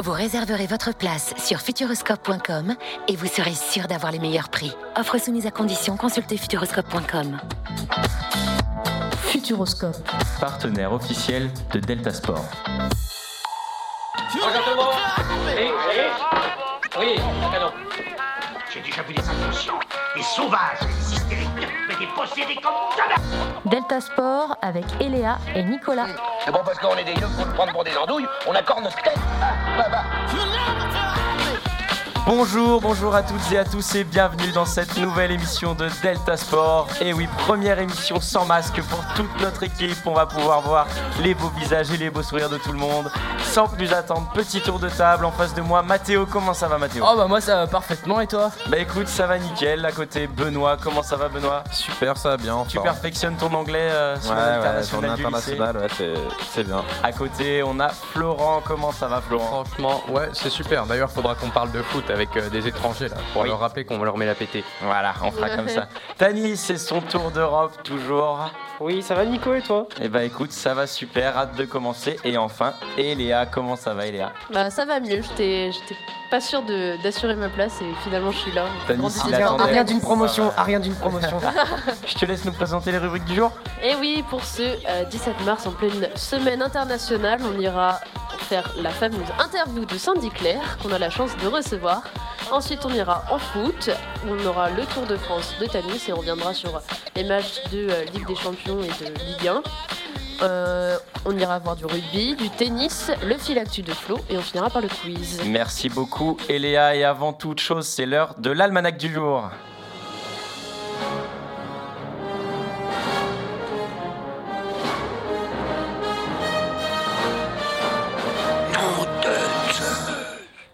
Vous réserverez votre place sur futuroscope.com et vous serez sûr d'avoir les meilleurs prix. Offre soumise à condition, consultez futuroscope.com. Futuroscope. partenaire officiel de Delta Sport. Oui, oui. Oui, canon. J'ai déjà vu des inconscients, des sauvages, des hystériques, mais des possédés comme jamais Delta Sport avec Eléa et Nicolas. C'est bon parce qu'on est des yeux pour nous prendre pour des andouilles, on accorde notre tête Ah, bah, bah. Bonjour, bonjour à toutes et à tous et bienvenue dans cette nouvelle émission de Delta Sport. Et oui, première émission sans masque pour toute notre équipe. On va pouvoir voir les beaux visages et les beaux sourires de tout le monde. Sans plus attendre, petit tour de table en face de moi. Mathéo, comment ça va Mathéo? Oh bah moi ça va parfaitement et toi? Bah écoute, ça va nickel. À côté, Benoît, comment ça va Benoît? Super, ça va bien. Tu perfectionnes ton anglais euh, sur Ouais, ouais, l'international sur du lycée. ouais, c'est- c'est bien. À côté, on a Florent. Comment ça va Florent? Franchement ouais c'est super. D'ailleurs faudra qu'on parle de foot avec euh, des étrangers là pour Oui. leur rappeler qu'on leur met la pété. Voilà, on fera comme ça. Tani, c'est son tour d'Europe toujours. Oui, ça va Nico et toi? Eh bah écoute, ça va super, hâte de commencer. Et enfin, Eléa, comment ça va Eléa Bah ça va mieux, j'étais pas sûre de- d'assurer ma place et finalement je suis là. Grande mis s'il décision. attendait. Rien d'une promotion, ah, rien d'une promotion. Je te laisse nous présenter les rubriques du jour. Et oui, pour ce euh, 17 mars, en pleine semaine internationale, on ira faire la fameuse interview de Sandy Claire qu'on a la chance de recevoir. Ensuite, on ira en foot, on aura le Tour de France de Tanis et on reviendra sur les matchs de euh, Ligue des Champions et de Ligue 1. Euh, on ira voir du rugby, du tennis, le fil actu de Flo et on finira par le quiz. Merci beaucoup Eléa. Et avant toute chose, c'est l'heure de l'almanach du jour.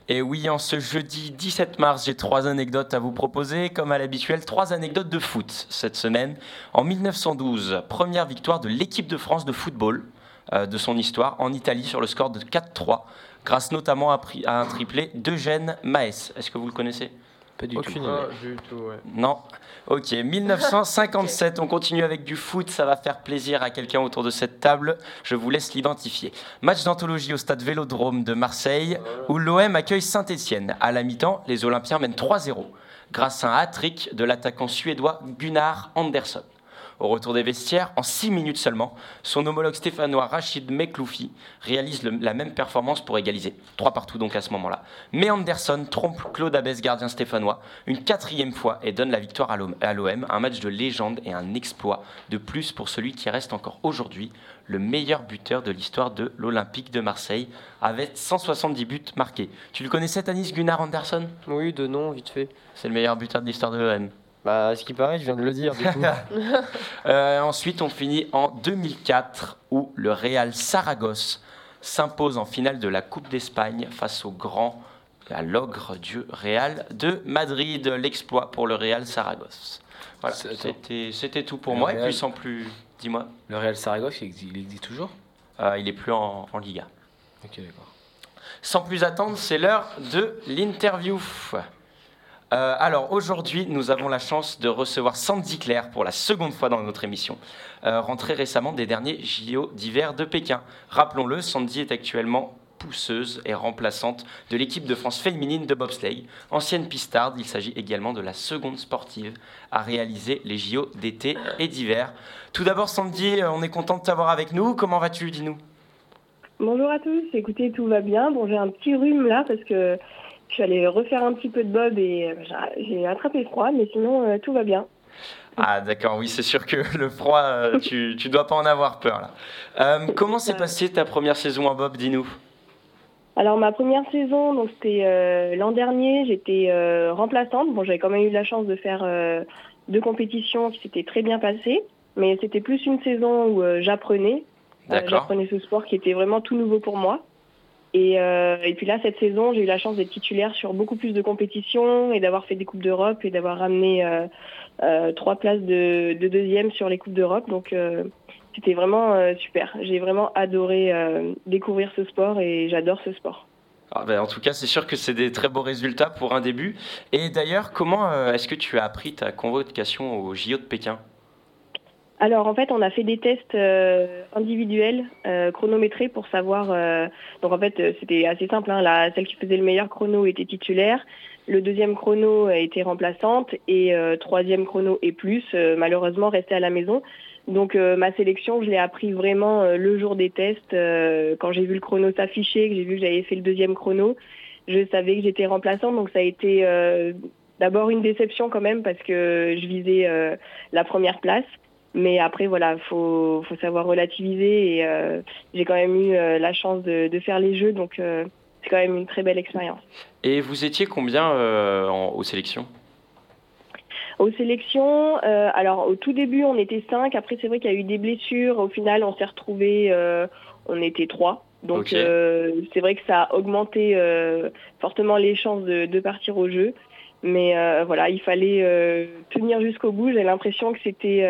Et oui, en ce jeudi 17 mars, j'ai trois anecdotes à vous proposer. Comme à l'habituel, trois anecdotes de foot cette semaine. En 1912, première victoire de l'équipe de France de football euh, de son histoire en Italie sur le score de 4-3, grâce notamment à, un triplé d'Eugène Maes. Est-ce que vous le connaissez? Pas du Aucune tout. idée. du tout ouais. non. Ok, 1957, on continue avec du foot, ça va faire plaisir à quelqu'un autour de cette table, je vous laisse l'identifier. Match d'anthologie au stade Vélodrome de Marseille, où l'OM accueille Saint-Etienne. À la mi-temps, les Olympiens mènent 3-0, grâce à un hat-trick de l'attaquant suédois Gunnar Andersson. Au retour des vestiaires, en 6 minutes seulement, son homologue stéphanois Rachid Mekloufi réalise le- la même performance pour égaliser. 3 partout donc à ce moment-là. Mais Anderson trompe Claude Abès, gardien stéphanois, une quatrième fois et donne la victoire à l'OM. à l'OM, un match de légende et un exploit de plus pour celui qui reste encore aujourd'hui le meilleur buteur de l'histoire de l'Olympique de Marseille, avec 170 buts marqués. Tu le connaissais, Tanis Gunnar Anderson? Oui, de nom, vite fait. C'est le meilleur buteur de l'histoire de l'OM. Bah, ce qui paraît, je viens de le dire, du coup. Euh, ensuite, on finit en 2004 où le Real Saragosse s'impose en finale de la Coupe d'Espagne face au grand, à l'ogre du Real de Madrid. L'exploit pour le Real Saragosse. Voilà, c'était c'était tout pour Le moi. Et Real- puis sans plus, dis-moi, Le Real Saragosse, il existe, il existe toujours? Euh, il est plus en, en Liga. Ok, d'accord. Sans plus attendre, c'est l'heure de l'interview. Euh, alors aujourd'hui, nous avons la chance de recevoir Sandy Claire pour la seconde fois dans notre émission, euh, rentrée récemment des derniers JO d'hiver de Pékin. Rappelons-le, Sandy est actuellement pousseuse et remplaçante de l'équipe de France féminine de bobsleigh. Ancienne pistarde, il s'agit également de la seconde sportive à réaliser les JO d'été et d'hiver. Tout d'abord, Sandy, euh, on est content de t'avoir avec nous. Comment vas-tu Dis-nous? Bonjour à tous, écoutez, tout va bien. Bon, j'ai un petit rhume là parce que je suis allée refaire un petit peu de bob et euh, j'ai- attrapé froid, mais sinon euh, tout va bien. Ah d'accord, oui, c'est sûr que le froid, euh, tu, tu dois pas en avoir peur là. Euh, comment s'est passée ta première saison en Bob, dis-nous? Alors ma première saison, donc c'était euh, l'an dernier, j'étais euh, remplaçante. Bon, j'avais quand même eu la chance de faire deux compétitions qui s'étaient très bien passées, mais c'était plus une saison où j'apprenais. J'apprenais ce sport qui était vraiment tout nouveau pour moi. Et, euh, et puis là, cette saison, j'ai eu la chance d'être titulaire sur beaucoup plus de compétitions et d'avoir fait des Coupes d'Europe et d'avoir ramené euh, euh, trois places de, de deuxième sur les Coupes d'Europe. Donc c'était vraiment super. J'ai vraiment adoré découvrir ce sport et j'adore ce sport. Ah ben, en tout cas, c'est sûr que c'est des très beaux résultats pour un début. Et d'ailleurs, comment est-ce que tu as appris ta convocation au JO de Pékin? Alors en fait, on a fait des tests euh, individuels euh, chronométrés pour savoir. euh, donc en fait, c'était assez simple. Hein, la, celle qui faisait le meilleur chrono était titulaire. Le deuxième chrono été remplaçante et troisième chrono et plus, malheureusement, restait à la maison. Donc ma sélection, je l'ai appris vraiment le jour des tests, quand j'ai vu le chrono s'afficher, que j'ai vu que j'avais fait le deuxième chrono. Je savais que j'étais remplaçante, donc ça a été d'abord une déception quand même parce que je visais la première place. Mais après, voilà, faut, faut savoir relativiser et euh, j'ai quand même eu euh, la chance de, de faire les jeux, donc euh, c'est quand même une très belle expérience. Et vous étiez combien euh, en- aux sélections? Aux sélections, alors au tout début on était cinq. Après c'est vrai qu'il y a eu des blessures. Au final on s'est retrouvés, on était trois. Donc Ok. euh, c'est vrai que ça a augmenté euh, fortement les chances de, de partir au jeu. Mais euh, voilà, il fallait tenir jusqu'au bout. J'ai l'impression que c'était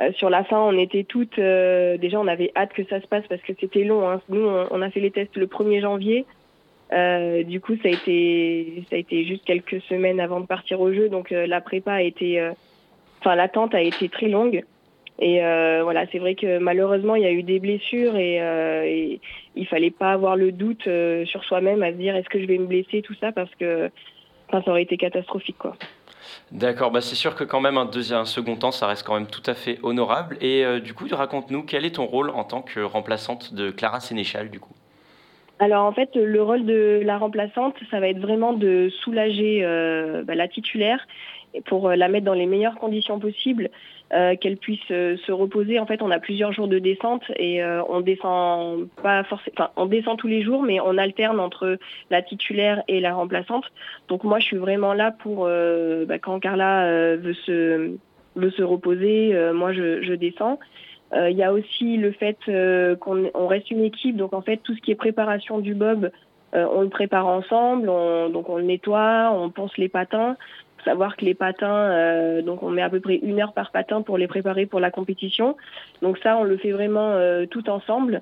euh, sur la fin, on était toutes euh, déjà on avait hâte que ça se passe parce que c'était long. hein. Nous on, a fait les tests le 1er janvier. Euh, du coup, ça a été, juste quelques semaines avant de partir au jeu, donc la prépa a été, enfin l'attente a été très longue. Et voilà, c'est vrai que malheureusement il y a eu des blessures et, et il fallait pas avoir le doute sur soi-même à se dire est-ce que je vais me blesser tout ça parce que, ça aurait été catastrophique. D'accord, bah c'est sûr que quand même un, deuxième, un second temps, ça reste quand même tout à fait honorable. Et euh, du coup, raconte-nous quel est ton rôle en tant que remplaçante de Clara Sénéchal, du coup? Alors en fait, le rôle de la remplaçante, ça va être vraiment de soulager euh, bah, la titulaire pour euh, la mettre dans les meilleures conditions possibles, euh, qu'elle puisse euh, se reposer. En fait, on a plusieurs jours de descente et euh, on descend pas forcément, on descend tous les jours, mais on alterne entre la titulaire et la remplaçante. Donc moi, je suis vraiment là pour bah, quand Carla veut se veut se reposer, moi je, descends. Il y a aussi le fait qu'on on reste une équipe, donc en fait tout ce qui est préparation du bob, on le prépare ensemble, on, donc on le nettoie, on ponce les patins. Savoir que les patins, euh, donc on met à peu près une heure par patin pour les préparer pour la compétition. Donc ça, on le fait vraiment euh, tout ensemble.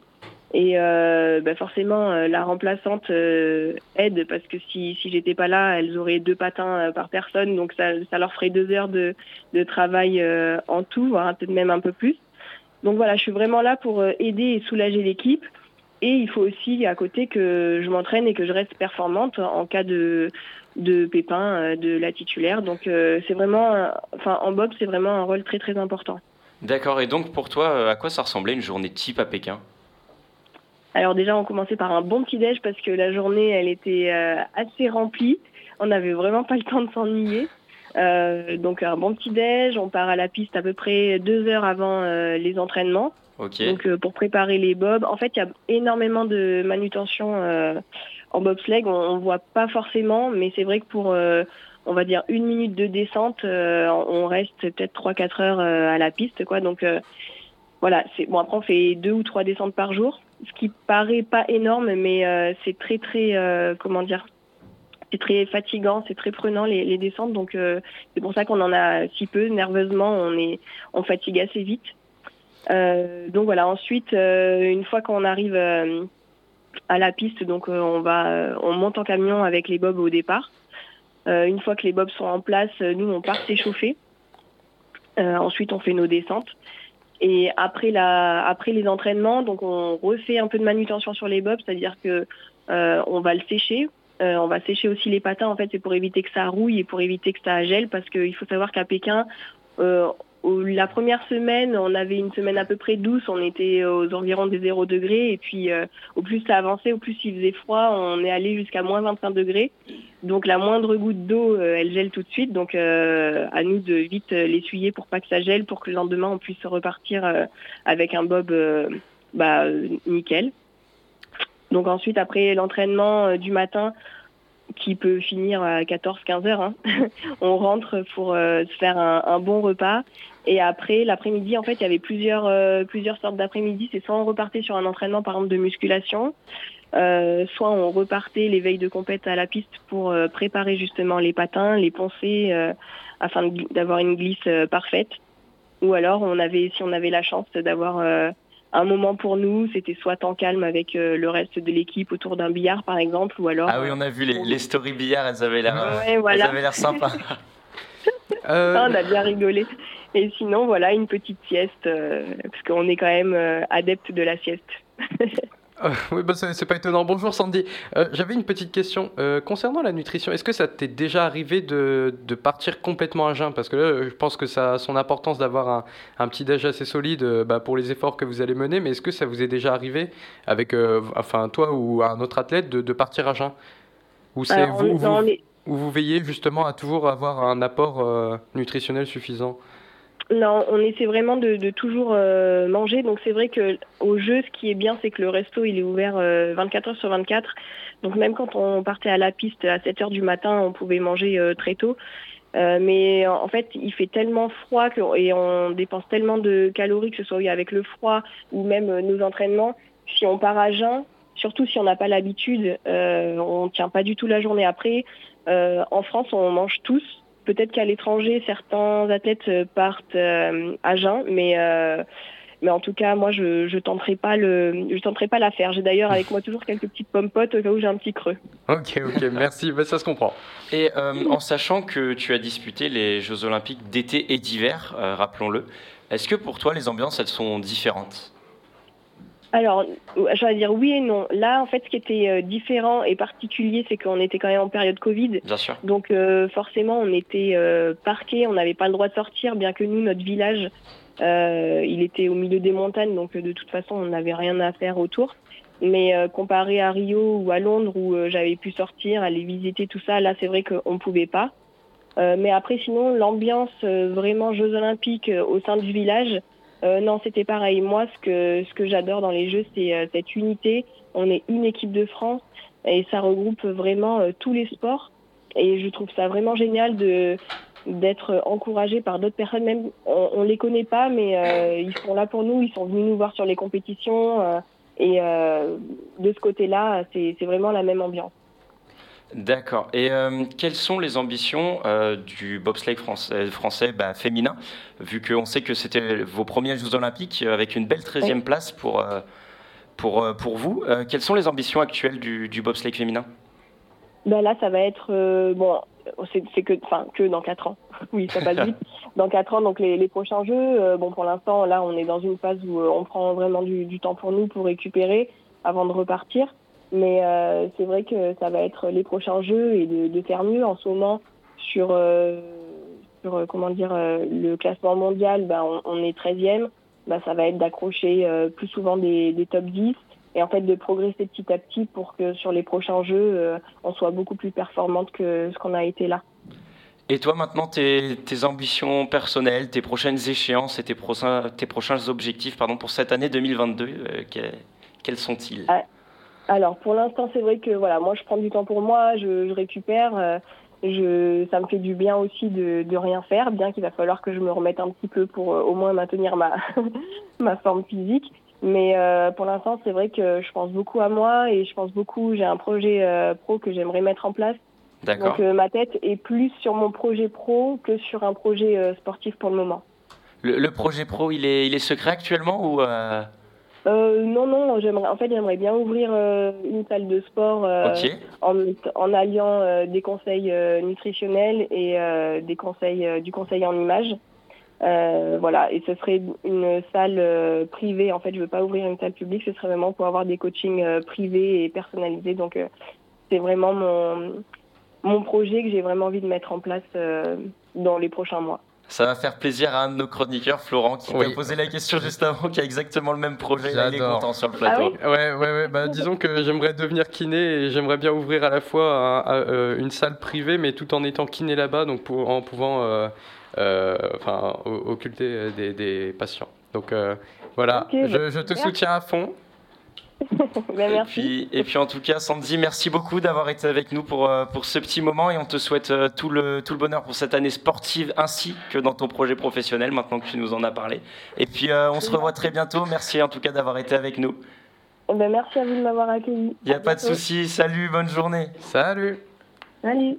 Et euh, bah forcément, la remplaçante aide parce que si, si j'étais pas là, elles auraient deux patins par personne, donc ça, ça leur ferait deux heures de, de travail en tout, voire peut-être même un peu plus. Donc voilà, je suis vraiment là pour aider et soulager l'équipe. Et il faut aussi à côté que je m'entraîne et que je reste performante en cas de, de pépin euh, de la titulaire. Donc euh, c'est vraiment, enfin en bob, c'est vraiment un rôle très très important. D'accord, et donc pour toi, euh, à quoi ça ressemblait une journée type à Pékin? Alors déjà, on commençait par un bon petit déj parce que la journée, elle était assez remplie. On n'avait vraiment pas le temps de s'ennuyer. Euh, donc un bon petit déj, on part à la piste à peu près deux heures avant euh, les entraînements. Donc euh, pour préparer les bobs, en fait il y a énormément de manutention en bobsleigh, on, on voit pas forcément, mais c'est vrai que pour euh, on va dire une minute de descente, euh, on reste peut-être 3-4 heures euh, à la piste quoi. Donc voilà, c'est bon après on fait deux ou trois descentes par jour, ce qui paraît pas énorme, mais c'est très très comment dire c'est très fatigant, c'est très prenant les, les descentes, donc c'est pour ça qu'on en a si peu. Nerveusement, on est, on fatigue assez vite. Donc voilà. Ensuite, une fois qu'on arrive à la piste, donc euh, on va, euh, on monte en camion avec les bobs au départ. Euh, une fois que les bobs sont en place, nous on part s'échauffer. Ensuite, on fait nos descentes. Et après les entraînements, donc on refait un peu de manutention sur les bobs, c'est-à-dire que euh, on va le sécher. On va sécher aussi les patins. En fait, c'est pour éviter que ça rouille et pour éviter que ça gèle, parce qu'il faut savoir qu'à Pékin, la première semaine, on avait une semaine à peu près douce, on était aux environs des 0 degrés, et puis euh, au plus ça avançait, au plus il faisait froid, on est allé jusqu'à moins 25 degrés. Donc la moindre goutte d'eau, euh, elle gèle tout de suite. Donc euh, à nous de vite l'essuyer pour pas que ça gèle, pour que le lendemain on puisse repartir avec un bob bah, nickel. Donc ensuite, après l'entraînement du matin, qui peut finir à 14-15 heures, hein, on rentre pour euh, se faire un, bon repas. Et après, l'après-midi, en fait, il y avait plusieurs, euh, plusieurs sortes d'après-midi. C'est soit on repartait sur un entraînement, par exemple, de musculation, Euh, soit on repartait les veilles de compète à la piste pour préparer justement les patins, les poncer afin d'avoir une glisse parfaite. Ou alors on avait, si on avait la chance d'avoir un moment pour nous, c'était soit en calme avec le reste de l'équipe autour d'un billard par exemple, ou alors. Ah oui, on a vu les, les stories billard, elles avaient l'air, ouais, voilà. elles avaient l'air sympas. Ah, on a bien rigolé. Et sinon, voilà, une petite sieste, parce qu'on est quand même adepte de la sieste. Euh, oui, bah, c'est pas étonnant. Bonjour Sandy. Euh, j'avais une petite question. Euh, concernant la nutrition, est-ce que ça t'est déjà arrivé de, de, partir complètement à jeun? Parce que là, je pense que ça a son importance d'avoir un, un, petit déj assez solide bah, pour les efforts que vous allez mener. Mais est-ce que ça vous est déjà arrivé avec enfin, toi ou un autre athlète de, de partir à jeun? Ou c'est vous, vous, vous, veillez justement à toujours avoir un apport nutritionnel suffisant? Non, on essaie vraiment de, toujours euh, manger. Donc c'est vrai que au jeu, ce qui est bien, c'est que le resto il est ouvert 24 euh, heures sur 24. Donc même quand on partait à la piste à 7 heures du matin, on pouvait manger euh, très tôt. mais en fait, il fait tellement froid et on dépense tellement de calories, que ce soit avec le froid ou même nos entraînements. Si on part à jeun, surtout si on n'a pas l'habitude, on tient pas du tout la journée après. en France, on mange tous. Peut-être qu'à l'étranger, certains athlètes euh, partent euh, à jeun, mais euh, mais en tout cas, moi, je je tenterai pas le, je tenterai pas l'affaire. J'ai d'ailleurs avec moi toujours quelques petites pommes potes au cas où j'ai un petit creux. Ok, ok, merci, bah, ça se comprend. Et en sachant que tu as disputé les Jeux Olympiques d'été et d'hiver, rappelons-le, est-ce que pour toi les ambiances elles sont différentes? Alors, j'allais dire oui et non. Là, en fait, ce qui était euh, différent et particulier, c'est qu'on était quand même en période Covid. Bien sûr. Donc, euh, forcément, on était euh, parqués, on n'avait pas le droit de sortir, bien que nous, notre village, il était au milieu des montagnes, donc de toute façon, on n'avait rien à faire autour. Mais comparé à Rio ou à Londres, où j'avais pu sortir, aller visiter tout ça, là, c'est vrai qu'on ne pouvait pas. mais après, sinon, l'ambiance vraiment Jeux Olympiques au sein du village, euh, non, c'était pareil. Moi, ce que, j'adore dans les jeux, c'est euh, cette unité. On est une équipe de France et ça regroupe vraiment euh, tous les sports. Et je trouve ça vraiment génial d'être encouragé par d'autres personnes. Même on, on les connaît pas, mais ils sont là pour nous. Ils sont venus nous voir sur les compétitions. et de ce côté-là, c'est vraiment la même ambiance. D'accord. Et euh, quelles sont les ambitions euh, du bobsleigh français, français bah, féminin, vu qu'on sait que c'était vos premiers Jeux Olympiques avec une belle 13e place pour, euh, pour, pour vous. quelles sont les ambitions actuelles du, du bobsleigh féminin? Ben Là, ça va être. bon, c'est que, que dans 4 ans. oui, ça passe vite. dans 4 ans, donc les, les prochains Jeux, bon, pour l'instant, là, on est dans une phase où on prend vraiment du, du temps pour nous pour récupérer avant de repartir. Mais euh, c'est vrai que ça va être les prochains jeux et de, de faire mieux en ce moment sur, euh, sur euh, comment dire, le classement mondial. Ben, on, on est 13e. Ben, ça va être d'accrocher plus souvent des, des top 10 et en fait de progresser petit à petit pour que sur les prochains jeux, on soit beaucoup plus performante que ce qu'on a été là. Et toi maintenant, tes, tes, ambitions personnelles, tes prochaines échéances et tes prochains, tes prochains objectifs pardon, pour cette année 2022, quels sont-ils? Ah, alors pour l'instant, c'est vrai que voilà, moi je prends du temps pour moi, je, je récupère. Euh, je, ça me fait du bien aussi de, de rien faire, bien qu'il va falloir que je me remette un petit peu pour euh, au moins maintenir ma, ma forme physique. Mais euh, pour l'instant, c'est vrai que je pense beaucoup à moi et je pense beaucoup. J'ai un projet pro que j'aimerais mettre en place. Donc ma tête est plus sur mon projet pro que sur un projet sportif pour le moment. Le, le, projet pro, il est, il est secret actuellement ou euh, non, non, j'aimerais, en fait, j'aimerais bien ouvrir euh, une salle de sport euh, en, en, alliant euh, des conseils nutritionnels et des conseils du conseil en images. voilà, et ce serait une salle privée. En fait, je veux pas ouvrir une salle publique. Ce serait vraiment pour avoir des coachings privés et personnalisés. Donc, c'est vraiment mon mon projet que j'ai vraiment envie de mettre en place dans les prochains mois. Ça va faire plaisir à un de nos chroniqueurs, Florent, qui oui. t'a posé la question juste avant, qui a exactement le même projet. Là, il est content sur le plateau. Ah oui ouais, ouais, ouais. Bah, disons que j'aimerais devenir kiné et j'aimerais bien ouvrir à la fois euh, une salle privée, mais tout en étant kiné là-bas, donc pour, en pouvant euh, euh, enfin, occulter des, des, patients. Donc euh, voilà, okay, je, je, te soutiens à fond. ben, et, puis, et puis en tout cas, Sandy, merci beaucoup d'avoir été avec nous pour, euh, pour ce petit moment et on te souhaite euh, tout le, tout le bonheur pour cette année sportive ainsi que dans ton projet professionnel maintenant que tu nous en as parlé. Et puis euh, on se revoit très bientôt. Merci en tout cas d'avoir été avec nous. Eh ben, merci à vous de m'avoir accueilli. Il n'y a pas de souci. Salut, bonne journée. Salut. Salut.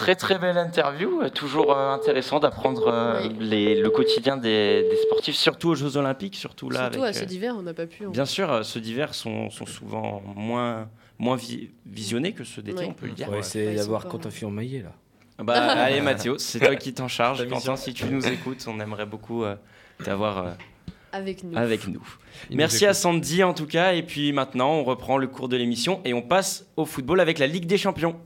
Très très belle interview, euh, toujours euh, intéressant d'apprendre euh, les- le quotidien des, des sportifs, surtout aux Jeux Olympiques, surtout là. Surtout à avec, ceux euh, d'hiver, on n'a pas pu. hein. Bien sûr, ceux d'hiver sont, sont souvent moins, moins vi- visionnés que ceux d'été, Oui. on peut le dire. On va essayer d'avoir Quentin Fillon-Maillet là. Bah, allez Mathéo, c'est toi qui t'en charge. Quentin, si tu nous écoutes, on aimerait beaucoup euh, t'avoir euh, Avec nous. avec nous. Merci à. Sandy en tout cas, et puis maintenant on reprend le cours de l'émission et on passe au football avec la Ligue des Champions.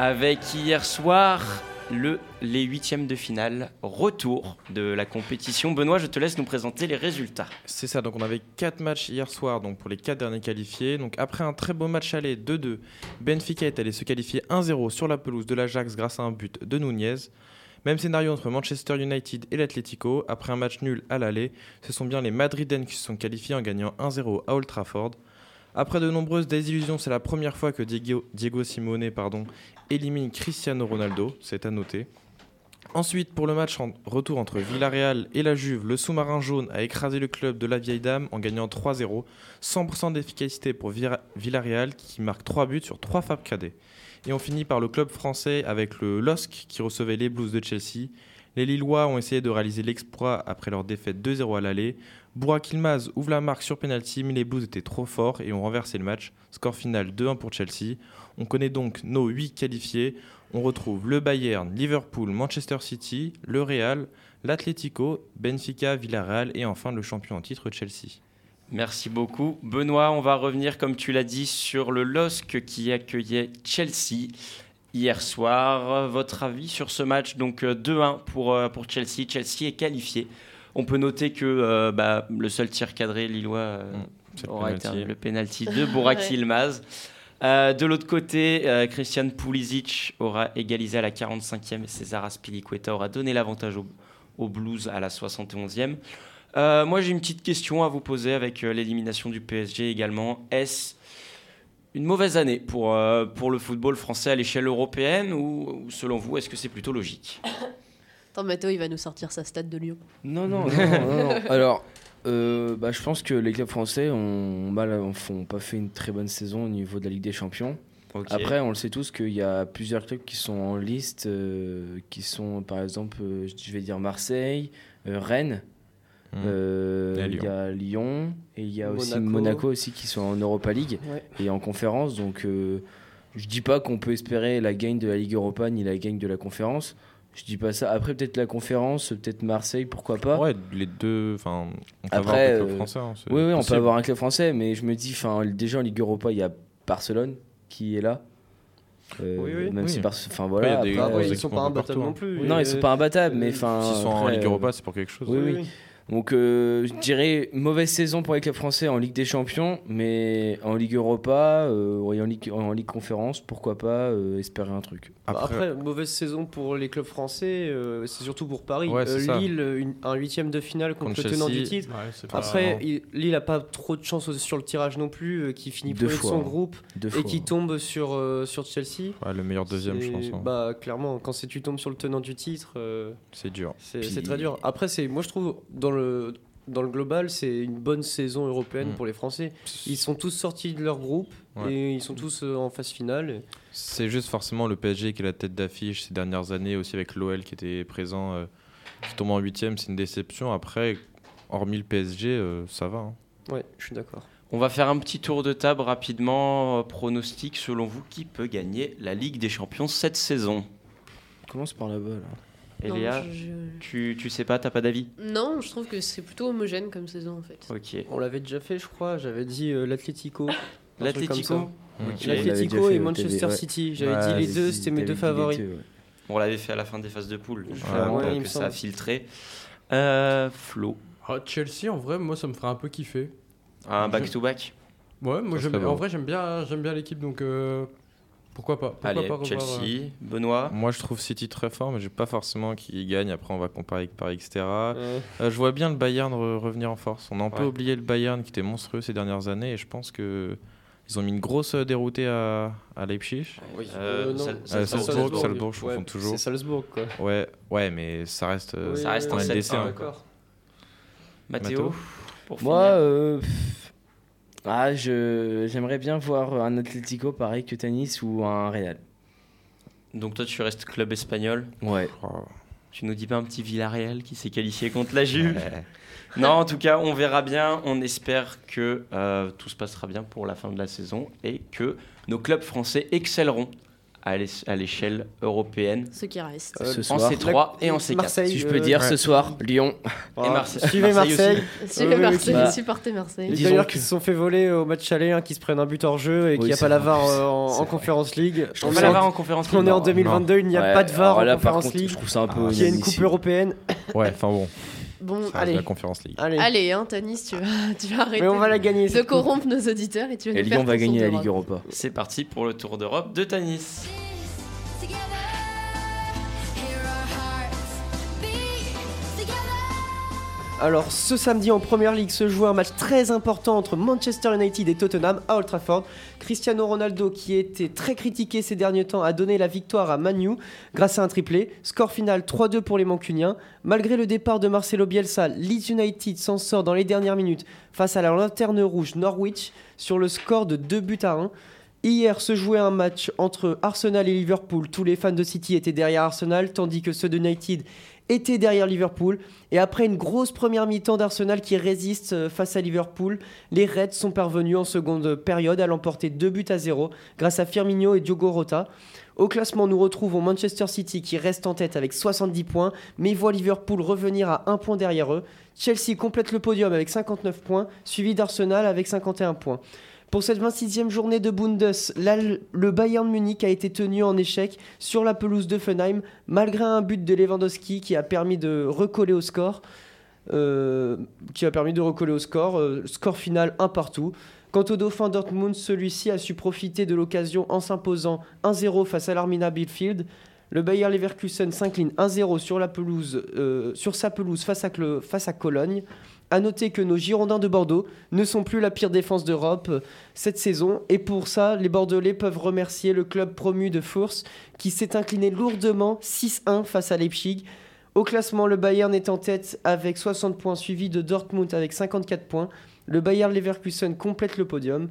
Avec hier soir le, les huitièmes de finale, retour de la compétition. Benoît, je te laisse nous présenter les résultats. C'est ça, donc on avait 4 matchs hier soir donc pour les 4 derniers qualifiés. Donc après un très beau match aller 2-2, Benfica est allé se qualifier 1-0 sur la pelouse de l'Ajax grâce à un but de Nunez. Même scénario entre Manchester United et l'Atlético. Après un match nul à l'aller, ce sont bien les Madrilènes qui se sont qualifiés en gagnant 1-0 à Old Trafford. Après de nombreuses désillusions, c'est la première fois que Diego, Simone pardon, élimine Cristiano Ronaldo, c'est à noter. Ensuite, pour le match en retour entre Villarreal et la Juve, le sous-marin jaune a écrasé le club de la vieille dame en gagnant 3-0. 100% d'efficacité pour Villarreal qui marque 3 buts sur 3 Fab cadets. Et on finit par le club français avec le LOSC qui recevait les Blues de Chelsea. Les Lillois ont essayé de réaliser l'exploit après leur défaite 2-0 à l'aller. Burak ouvre la marque sur penalty, mais les Blues étaient trop forts et ont renversé le match. Score final 2-1 pour Chelsea. On connaît donc nos 8 qualifiés. On retrouve le Bayern, Liverpool, Manchester City, le Real, l'Atlético, Benfica, Villarreal et enfin le champion en titre Chelsea. Merci beaucoup. Benoît, on va revenir, comme tu l'as dit, sur le LOSC qui accueillait Chelsea hier soir. Votre avis sur ce match Donc euh, 2-1 pour, euh, pour Chelsea. Chelsea est qualifié. On peut noter que euh, bah, le seul tir cadré lillois euh, le aura été penalty. le penalty de. Yilmaz. Euh, de l'autre côté, euh, Christian Pulisic aura égalisé à la 45e et César Aspilicueta aura donné l'avantage au, au Blues à la 71e. Euh, moi, j'ai une petite question à vous poser avec euh, l'élimination du PSG également. Est-ce une mauvaise année pour, euh, pour le football français à l'échelle européenne ou, ou selon vous, est-ce que c'est plutôt logique? Attends, Mathéo, il va nous sortir sa stade de Lyon. Non, non, non, non, non. Alors, euh, bah, je pense que les clubs français ont, mal, ont, font pas fait une très bonne saison au niveau de la Ligue des Champions. Après, on le sait tous qu'il y a plusieurs clubs qui sont en liste, euh, qui sont par exemple, euh, je vais dire Marseille, euh, Rennes. Euh, Et il Lyon. y a Lyon et il y a aussi Monaco. Monaco aussi qui sont en Europa League Ouais. et en conférence. Donc, euh, je dis pas qu'on peut espérer la gagne de la Ligue Europa ni la gagne de la conférence. Je dis pas ça. Après, peut-être la conférence, peut-être Marseille, pourquoi pas. Ouais, les deux, enfin, on peut Après, avoir des clubs euh, français. hein, oui, oui, on peut avoir un club français, mais je me dis, enfin, déjà en Ligue Europa, il y a Barcelone qui est là. Euh, Oui, oui. Même Oui. si, enfin Ouais, voilà. il y a des après, grosses ouais, ils sont un pas imbattables partout, non hein. plus. non, ils sont pas imbattables, mais enfin. S'ils sont en Ligue euh, Europa, c'est pour quelque chose. Oui, oui. Donc, euh, je dirais mauvaise saison pour les clubs français en Ligue des Champions, mais en Ligue Europa, euh, en, Ligue, en Ligue Conférence, pourquoi pas euh, espérer un truc. Bah, Après, Après, mauvaise saison pour les clubs français, euh, c'est surtout pour Paris. Ouais, Euh. Lille, une- un huitième de finale contre, Contre le tenant du titre. Ouais, Après, il- Lille a pas trop de chance sur le tirage non plus, euh, qui finit premier de son hein. groupe Deux et fois. qui tombe sur, euh, sur Chelsea. ouais, le meilleur deuxième, je pense. hein. Bah, clairement, quand tu tombes sur le tenant du titre, euh, C'est dur. c'est Puis- très dur. Après, c'est moi je trouve dans le dans le global, c'est une bonne saison européenne Mm. pour les Français. Ils sont tous sortis de leur groupe Ouais. et ils sont tous euh, en phase finale. C'est juste forcément le PSG qui est la tête d'affiche ces dernières années, aussi avec l'OL qui était présent, euh, qui tombe en huitième, c'est une déception. Après, hormis le PSG, euh, ça va. hein. Ouais, je suis d'accord. On va faire un petit tour de table rapidement. Euh, Pronostic, selon vous, qui peut gagner la Ligue des Champions cette saison? Commence par là-bas. Là. Non, je- je- tu, tu sais pas, t'as pas d'avis? Non, je trouve que c'est plutôt homogène comme saison en fait. Ok. On l'avait déjà fait, je crois. J'avais dit euh, l'Atlético. L'Atlético ça. Ok. On l'avait déjà L'Atlético et Manchester. City. J'avais Ouais, dit les deux, c'était mes deux favoris. deux, ouais. On l'avait fait à la fin des phases de poule. Je Ouais, crois ouais, il me que ça a filtré. Euh, Flo, Ah, Chelsea, en vrai, moi, ça me ferait un peu kiffer. un back-to-back Ouais, moi, en vrai, j'aime bien, j'aime bien l'équipe, donc euh, pourquoi pas. Pourquoi Allez, pas revoir, Chelsea, euh, Benoît. Moi, je trouve City très fort, mais j'ai pas forcément qu'il gagne. Après, on va comparer avec Paris, etc. Euh, je vois bien le Bayern re- revenir en force. On a un peu Ouais. oublié le Bayern qui était monstrueux ces dernières années, et je pense que Ils ont mis une grosse euh, déroutée à, à Leipzig. Oui. Euh, non. Salzbourg. Salzbourg, Salzbourg, je Ouais, confonds toujours. C'est Salzbourg, quoi. Ouais, ouais, mais ça reste. Oui, Ça reste un un 7-1. dessin, quoi. d'accord. Mathéo, pour Moi, euh, ah, je, j'aimerais bien voir un Atlético pareil que Tanis ou un Real. Donc toi, tu restes club espagnol. Ouais. Oh. Tu nous dis pas un petit Villarreal qui s'est qualifié contre la Juve Non, en tout cas, on verra bien. On espère que euh, tout se passera bien pour la fin de la saison et que nos clubs français excelleront à l'é- à l'échelle européenne Ceux qui restent. Ce en soir. C3 et en C4. Marseille, Si je peux euh, dire ouais. ce soir, Lyon. Et Marseille. Suivez Marseille. Suivez Marseille, bah, supportez Marseille. Les d'ailleurs qui se sont fait voler au match aller, hein, qui se prennent un but hors jeu et Oui, qu'il n'y a pas la. VAR euh, en, en. Conférence League. Je On est la en- VAR en conférence on est en League. 2022, il n'y a Ouais, pas de VAR alors en Conférence League. je trouve ça un peu Il y a une coupe européenne. Ouais, enfin bon, Bon, ça allez. la Conférence League. Allez. allez, hein, Tanis, tu vas, tu vas arrêter Mais on va la gagner. de corrompre nos auditeurs et tu vas Et nous Lyon faire va ton gagner tour la d'Europe. Ligue Europa. C'est parti pour le Tour d'Europe de Tanis. Alors ce samedi en Première Ligue se joue un match très important entre Manchester United et Tottenham à Old Trafford. Cristiano Ronaldo, qui était très critiqué ces derniers temps, a donné la victoire à Manu grâce à un triplé. Score final 3-2 pour les Mancuniens. Malgré le départ de Marcelo Bielsa, Leeds United s'en sort dans les dernières minutes face à la lanterne rouge Norwich sur le score de 2 buts à 1. Hier se jouait un match entre Arsenal et Liverpool. Tous les fans de City étaient derrière Arsenal, tandis que ceux de United étaient derrière Liverpool. Et après une grosse première mi-temps d'Arsenal qui résiste euh, face à Liverpool, les Reds sont parvenus en seconde période à l'emporter 2 buts à 0 grâce à Firmino et Diogo Rota. Au classement, nous retrouvons Manchester City qui reste en tête avec 70 points, mais voit Liverpool revenir à 1 point derrière eux. Chelsea complète le podium avec 59 points, suivi d'Arsenal avec 51 points. Pour cette 26e journée de Bundes, le Bayern Munich a été tenu en échec sur la pelouse de Fenheim, malgré un but de Lewandowski qui a permis de recoller au score. euh, euh, score final 1 partout. Quant au dauphin Dortmund, celui-ci a su profiter de l'occasion en s'imposant 1-0 face à l'Armina Bielefeld. Le Bayer Leverkusen s'incline 1-0 sur, la pelouse, euh, sur sa pelouse face à Cologne. A noter que nos Girondins de Bordeaux ne sont plus la pire défense d'Europe euh, cette saison. Et pour ça, les Bordelais peuvent remercier le club promu de Fours qui s'est incliné lourdement 6-1 face à Leipzig. Au classement, le Bayern est en tête avec 60 points, suivi de Dortmund avec 54 points. Le Bayer Leverkusen complète le podium.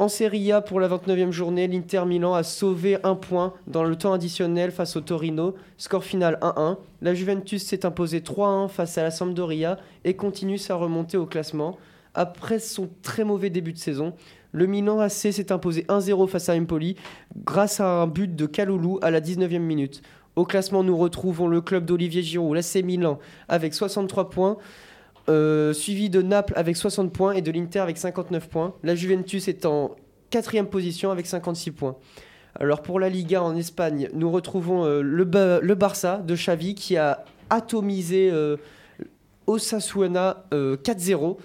En Serie A, pour la 29e journée, l'Inter Milan a sauvé un point dans le temps additionnel face au Torino. Score final 1-1. La Juventus s'est imposée 3-1 face à la Sampdoria et continue sa remontée au classement. Après son très mauvais début de saison, le Milan AC s'est imposé 1-0 face à Empoli grâce à un but de Kaloulou à la 19e minute. Au classement, nous retrouvons le club d'Olivier Giroud, l'AC Milan, avec 63 points. Euh, suivi de Naples avec 60 points et de l'Inter avec 59 points. La Juventus est en quatrième position avec 56 points. Alors pour la Liga en Espagne, nous retrouvons euh, le, Ba- le Barça de Xavi qui a atomisé euh, Osasuna euh, 4-0.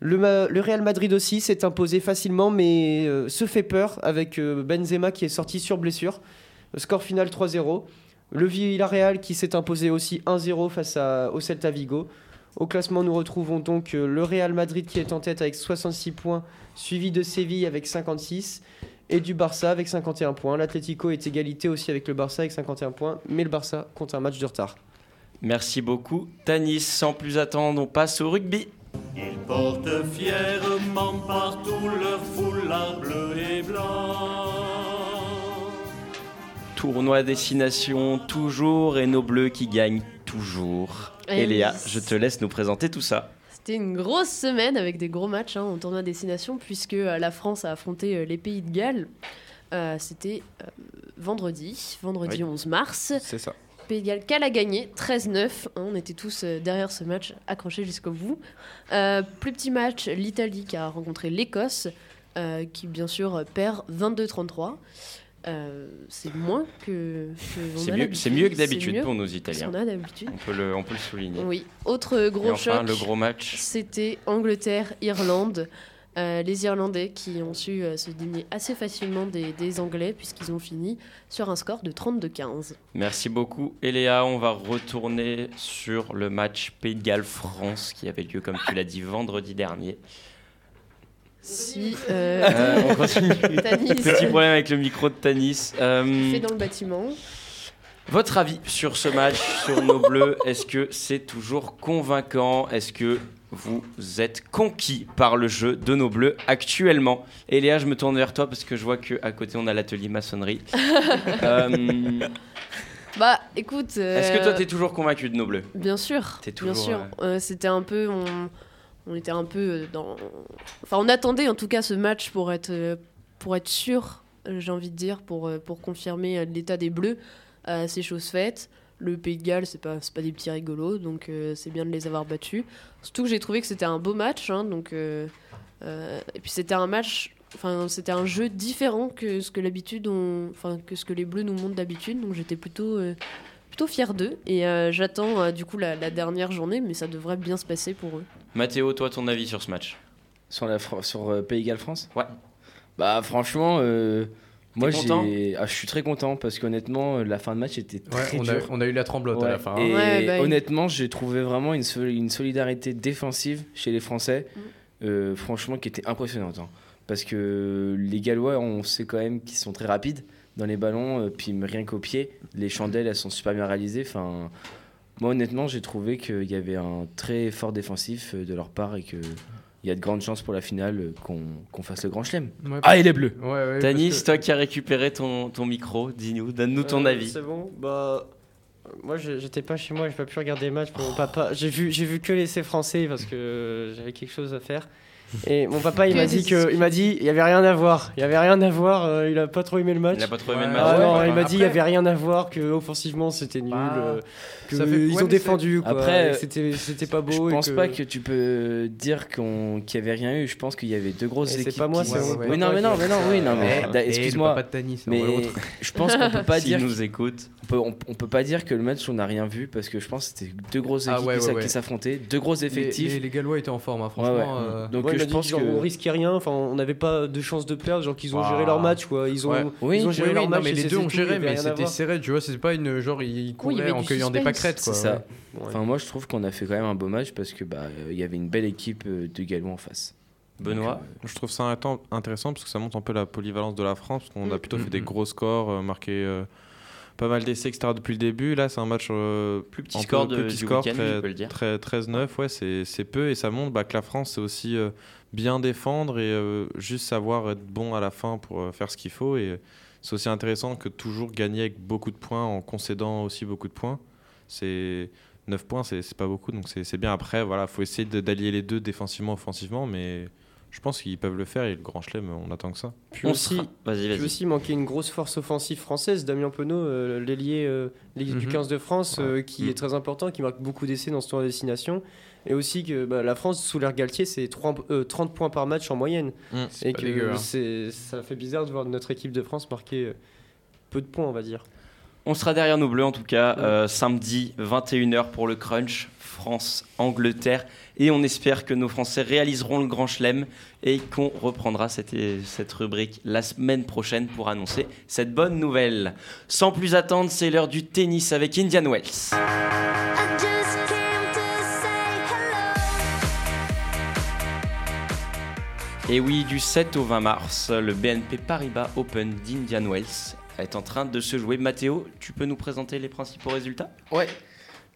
Le, Ma- le Real Madrid aussi s'est imposé facilement mais euh, se fait peur avec euh, Benzema qui est sorti sur blessure. Score final 3-0. Le Villarreal qui s'est imposé aussi 1-0 face à, au Celta Vigo. Au classement, nous retrouvons donc euh, le Real Madrid qui est en tête avec 66 points, suivi de Séville avec 56 et du Barça avec 51 points. L'Atlético est égalité aussi avec le Barça avec 51 points, mais le Barça compte un match de retard. Merci beaucoup, Tanis. Sans plus attendre, on passe au rugby. Ils portent fièrement partout leur foulard bleu et blanc. Tournoi à destination toujours et nos bleus qui gagnent toujours. Eh Et Léa, oui. je te laisse nous présenter tout ça. C'était une grosse semaine avec des gros matchs hein, au tournoi destination puisque euh, la France a affronté euh, les pays de Galles. Euh, C'était euh, vendredi, vendredi Oui. 11 mars. C'est ça. Pays de Galles, qu'elle a gagné 13-9. hein, on était tous derrière ce match, accrochés jusqu'au bout. Euh, plus petit match, l'Italie qui a rencontré l'Écosse, qui bien sûr perd 22-33. Euh, c'est moins que. que on C'est mieux, mieux que d'habitude pour nos Italiens. qu'on a d'habitude. On peut le, on peut le souligner. Oui. Autre gros Et enfin, choc. le gros match. C'était Angleterre-Irlande. Euh, les Irlandais qui ont su euh, se digner assez facilement des, des Anglais puisqu'ils ont fini sur un score de 32-15. Merci beaucoup, Eléa. On va retourner sur le match Pays de Galles-France qui avait lieu, comme tu l'as dit, vendredi dernier. Si. euh, Euh, on continue. Petit problème avec le micro de Tanis. Euh, Fait dans le bâtiment. Votre avis sur ce match, sur nos bleus, est-ce que c'est toujours convaincant? Est-ce que vous êtes conquis par le jeu de nos bleus actuellement? Et Léa, je me tourne vers toi parce que je vois qu'à côté on a l'atelier maçonnerie. Euh, Bah, écoute. est-ce que toi t'es toujours convaincu de nos bleus? Bien sûr. T'es bien toujours, sûr. Euh, C'était un peu. On, on était un peu dans. Enfin, on attendait en tout cas ce match pour être, sûr, j'ai envie de dire, pour, confirmer l'état des Bleus. Euh, c'est chose faite. Le Pays de Galles, c'est pas, pas des petits rigolos, donc euh, c'est bien de les avoir battus. Surtout que j'ai trouvé que c'était un beau match, hein, donc. euh, euh, et puis c'était un match. Enfin, c'était un jeu différent que ce que que ce que les Bleus nous montrent d'habitude. Donc j'étais plutôt, plutôt fier d'eux. Et euh, j'attends euh, du coup la, la dernière journée, mais ça devrait bien se passer pour eux. Mathéo, toi ton avis sur ce match? Sur, la Fran- sur euh, Pays Galles France? Ouais. Bah franchement, euh, moi j'ai, ah, je suis très content parce qu'honnêtement la fin de match était très on a- dure. on a eu la tremblote à la fin, hein. Et Ouais, bah honnêtement, j'ai trouvé vraiment une, sol- une solidarité défensive chez les Français, Mm. euh, franchement qui était impressionnante. hein. Parce que les Gallois, on sait quand même qu'ils sont très rapides dans les ballons, euh, puis rien qu'au pied, les chandelles elles sont super bien réalisées. Enfin, moi honnêtement, j'ai trouvé qu'il y avait un très fort défensif euh, de leur part et que il y a de grandes chances pour la finale euh, qu'on qu'on fasse le grand chelem. Ouais, ah, et les bleus Ouais, ouais, Tanis, que- toi qui as récupéré ton, ton micro, dis-nous, donne-nous ton Euh, avis. C'est bon Bah. Moi, je- j'étais pas chez moi, j'ai pas pu regarder le match pour mon papa. J'ai vu, j'ai vu que l'essai français parce que j'avais quelque chose à faire. Et mon papa, il m'a dit que, il m'a dit, il y avait rien à voir. Il y avait rien à voir. euh, il a pas trop aimé le match. Il a pas trop aimé le match. Ah ouais, non, il m'a dit il y après- avait rien à voir, que offensivement c'était nul, Bah, euh, que ça fait- ils ont mais défendu quoi. Après, et c'était c'était pas beau. Je et pense que- pas que tu peux dire qu'on- qu'il y avait rien eu. Je pense qu'il y avait deux grosses Et c'est équipes. pas moi, qui- c'est Ouais, mon ouais, ouais. Oui, non, mais non, mais non, oui, non, mais da- le excuse-moi. papa de Tanis, Mais je pense qu'on peut pas S'il dire. nous écoute. On peut, on, on peut pas dire que le match on n'a rien vu parce que je pense que c'était deux grosses Ah équipes ouais, qui ouais, s'a- ouais. qui s'affrontaient, deux gros effectifs. les- les Gallois étaient en forme, hein, Ouais, ouais. franchement. euh, Donc Ouais, m'a dit pense genre, que on risquait rien. Enfin, on n'avait pas de chance de perdre. Genre qu'ils ont Ah. géré leur match quoi. Ils ont, Ouais. Oui, ils ont géré oui, leur non, match. mais les deux ont géré, mais c'était serré, tu vois, c'est pas une genre ils Oui, il y couraient en cueillant des pâquerettes quoi. c'est ça. Enfin, moi je trouve qu'on a fait quand même un beau match parce que bah euh, il y avait une belle équipe euh, de Gallois en face. Benoît Donc, euh, Je trouve ça intéressant parce que ça montre un peu la polyvalence de la France. Parce qu'on a Mm. plutôt Mm, fait des mm. gros scores, euh, marqué pas mal d'essais, etc. depuis le début. Là, c'est un match euh, Plus petit un peu- score de- petit score, très- je peux le dire. très- 13-9, ouais, c'est peu et ça montre bah, que la France, c'est aussi euh, bien défendre et euh, juste savoir être bon à la fin pour faire ce qu'il faut. Et c'est aussi intéressant que toujours gagner avec beaucoup de points en concédant aussi beaucoup de points. C'est 9 points, c'est pas beaucoup, donc c'est bien. Après, voilà, faut essayer d'allier les deux défensivement, offensivement, mais je pense qu'ils peuvent le faire et le grand chelem, on attend que ça. Puis On aussi, sera- Vas-y, aussi manquait une grosse force offensive française. Damien Penaud, euh, l'ailier euh, du Mhm. 15 de France, euh, qui Mhm. est très important, qui marque beaucoup d'essais dans ce tour de destination. Et aussi que bah, la France, sous l'air Galtier, c'est 30, euh, 30 points par match en moyenne. C'est Et pas que dégueu, hein. c'est- ça fait bizarre de voir notre équipe de France marquer peu de points, on va dire. On sera derrière nos bleus en tout cas, euh, samedi 21h pour le crunch, France-Angleterre. Et on espère que nos Français réaliseront le grand chelem et qu'on reprendra cette, cette rubrique la semaine prochaine pour annoncer cette bonne nouvelle. Sans plus attendre, c'est l'heure du tennis avec Indian Wells. Et oui, du 7 au 20 mars, le BNP Paribas Open d'Indian Wells est en train de se jouer. Mathéo, tu peux nous présenter les principaux résultats? Ouais.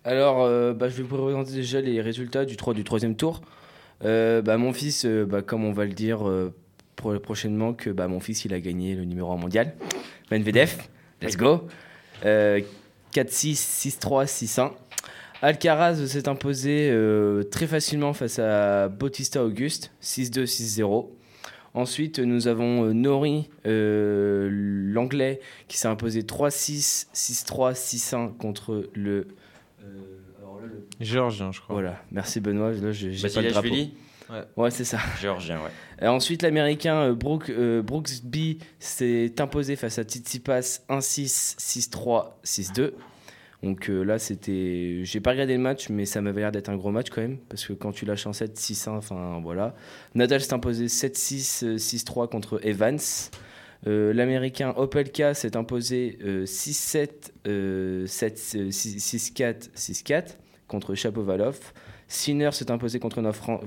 Alors, euh, bah, je vais vous présenter déjà les résultats du, 3, du troisième tour. Euh, bah, mon fils, euh, bah, comme on va le dire pro- prochainement, que mon fils il a gagné le numéro 1 mondial. Medvedev, let's go. Euh, 4-6, 6-3, 6-1. Alcaraz s'est imposé très facilement face à Bautista Auguste, 6-2, 6-0. Ensuite, nous avons euh, Nori, euh, l'anglais, qui s'est imposé 3-6, 6-3, 6-1 contre le. euh, alors là, le- Géorgien, je crois. Voilà, merci Benoît. Là, j'ai j'ai pas le drapeau. Ouais. Ouais, c'est ça. Géorgien, ouais. Et ensuite, l'américain euh, Brooke, euh, Brooksby s'est imposé face à Tsitsipas 1-6, 6-3, 6-2. Donc euh, là, c'était. J'ai pas regardé le match, mais ça m'avait l'air d'être un gros match quand même. Parce que quand tu lâches en 7, 6-1, enfin voilà. Nadal s'est imposé 7-6, euh, 6-3 contre Evans. Euh, L'américain Opelka s'est imposé euh, 6-7, euh, 7, euh, 6- 6-4, 6-4 contre Chapovalov. Sinner s'est imposé contre notre, Fran-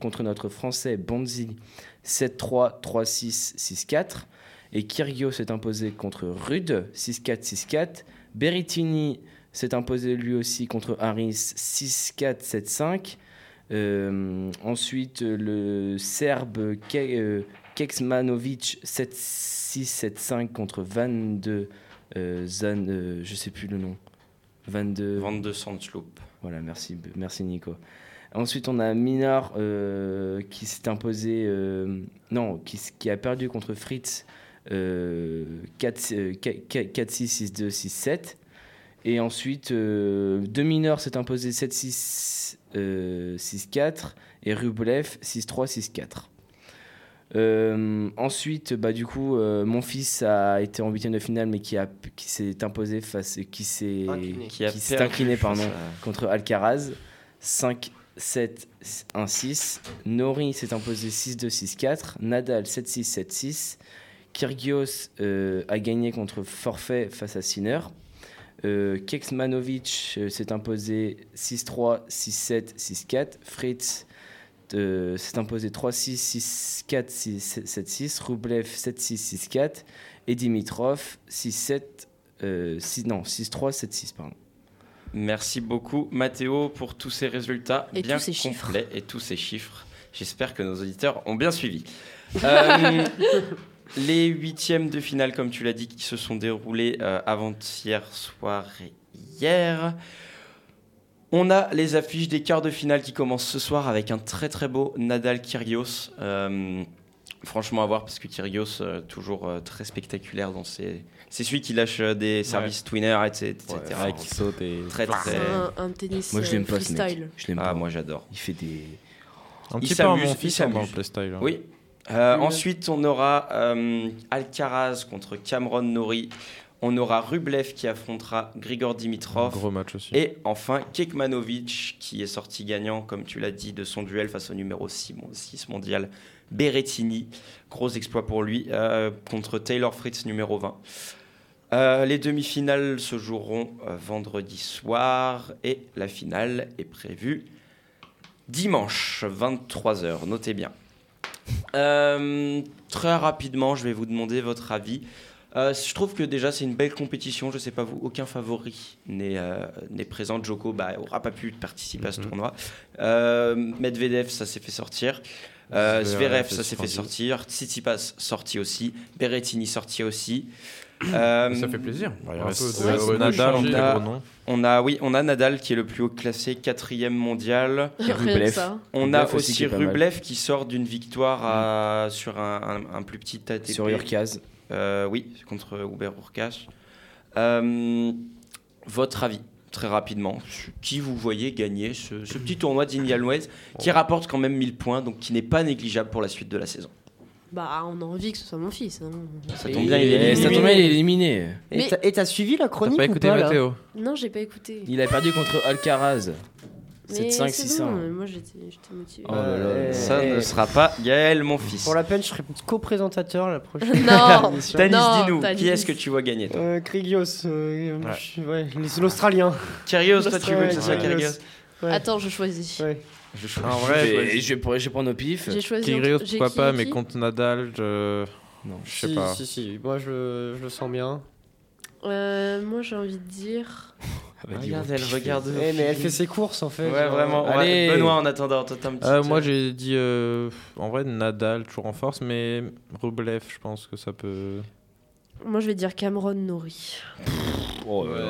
contre notre Français Bonzi 7-3, 3-6, 6-4. Et Kyrgios s'est imposé contre Rude 6-4, 6-4. Berrettini s'est imposé lui aussi contre Harris 6-4-7-5. Euh, ensuite, le Serbe Ke euh, Keksmanovic 7-6-7-5 contre 22 euh, Zan, euh, je sais plus le nom. 22. 22 Sandsloop. Voilà, merci, Nico. Ensuite, on a Minar qui s'est imposé. non, qui, qui, a perdu contre Fritz 4-6-6-2-6-7. Et ensuite, euh, De Mineur s'est imposé 7-6, euh, 6-4. Et Rublev 6-3, 6-4. Euh, ensuite, bah, du coup, euh, mon fils a été en huitième de finale, mais qui, a, qui s'est imposé face, qui s'est, Incliné. qui, Qui a s'est perdu incliné pardon, face à- contre Alcaraz, 5, 7, 1, 6. Nori s'est imposé 6, 2, 6, 4. Nadal 7, 6, 7, 6. Kyrgios euh, a gagné contre forfait face à Sinner. Euh, Keksmanovic euh, s'est imposé 6-3, 6-7, 6-4. Fritz euh, s'est imposé 3-6, 6-4, 7-6. Rublev 7-6, 6-4. Et Dimitrov 6-7, euh, 6, non, 6-3, 7-6, pardon. Merci beaucoup Mathéo pour tous ces résultats Et bien tous ces chiffres. complets et tous ces chiffres. J'espère que nos auditeurs ont bien suivi. Euh, les huitièmes de finale, comme tu l'as dit, qui se sont déroulés euh, avant-hier soir et hier. On a les affiches des quarts de finale qui commencent ce soir avec un très très beau Nadal Kyrgios. Euh, franchement à voir parce que Kyrgios euh, toujours euh, très spectaculaire dans ses. C'est celui qui lâche euh, des services twinner, etc. etc. Ouais, qui saute et- très très. Un, un tennis Moi, je l'aime pas, ce mec. freestyle. Je l'aime Ah, pas. moi j'adore. Il fait des. Un Il petit peu à mon s'amuse, il fils playstyle. hein. Oui. Euh, oui. ensuite, on aura euh, Alcaraz contre Cameron Nori. On aura Rublev qui affrontera Grigor Dimitrov. Gros match aussi. Et enfin, Kekmanovic qui est sorti gagnant, comme tu l'as dit, de son duel face au numéro 6, mon- 6 mondial Berrettini. Gros exploit pour lui euh, contre Taylor Fritz numéro 20. Euh, les demi-finales se joueront euh, vendredi soir et la finale est prévue dimanche 23h. Notez bien. Euh, très rapidement, je vais vous demander votre avis. Euh, je trouve que déjà c'est une belle compétition. Je sais pas vous, aucun favori n'est euh, n'est présent. Joko bah, aura pas pu participer à ce tournoi. Euh, Medvedev, ça s'est fait sortir. Zverev ça s'est fait sortir. Tsitsipas sorti aussi. Berrettini sorti aussi. Euh, Ça fait plaisir. De- Nadal on a, on oui, on a Nadal qui est le plus haut classé, quatrième mondial. Rublev. On a Rublev aussi. Rublev qui sort d'une victoire à- sur un, un- un plus petit ATP. Sur Urkaz. Euh, oui, contre Hubert Urkaz. Euh, votre avis, très rapidement, sur qui vous voyez gagner ce, ce petit tournoi d'Indian Wells qui rapporte quand même 1000 points, donc qui n'est pas négligeable pour la suite de la saison? Bah, on a envie que ce soit mon fils. hein. Ça tombe bien, il est Et ça éliminé. tombe bien, il est éliminé. Et Mais- t'as- Et t'as suivi la chronique pas ou écouté pas, là Mathéo Non, j'ai pas écouté. Il a perdu contre Alcaraz. Mais 7-5, c'est 6-1. bon, mais moi j'étais j'étais motivée. Oh là là. Euh, Ça eh, ne sera pas Gaël, mon fils. Pour la peine, je serai co-présentateur la prochaine Non, émission. Tanis, Non, dis-nous, Tanis. qui est-ce que tu vois gagner toi Euh, Kyrgios, euh, Ouais. je- ouais, les- l'Australien. Kyrgios, toi tu veux que ce soit Ouais, Kyrgios. Attends, je choisis. Ouais. Je Je choisis. vais- choisis. je, vais, pour- je vais prendre au pif. J'ai choisi. Kyrgios, pourquoi qui pas, mais contre Nadal, je. Non. Je sais si, pas. Si, si, moi je, je le sens bien. Euh, Moi j'ai envie de dire. Regarde, elle regarde. Eh, mais elle fait ses courses en fait. Ouais, genre. vraiment. Ouais, Allez. Benoît, en attendant, toi, t'as un petit. Euh, moi j'ai dit euh, en vrai Nadal toujours en force, mais Rublev, je pense que ça peut. Moi je vais dire Cameron Nori.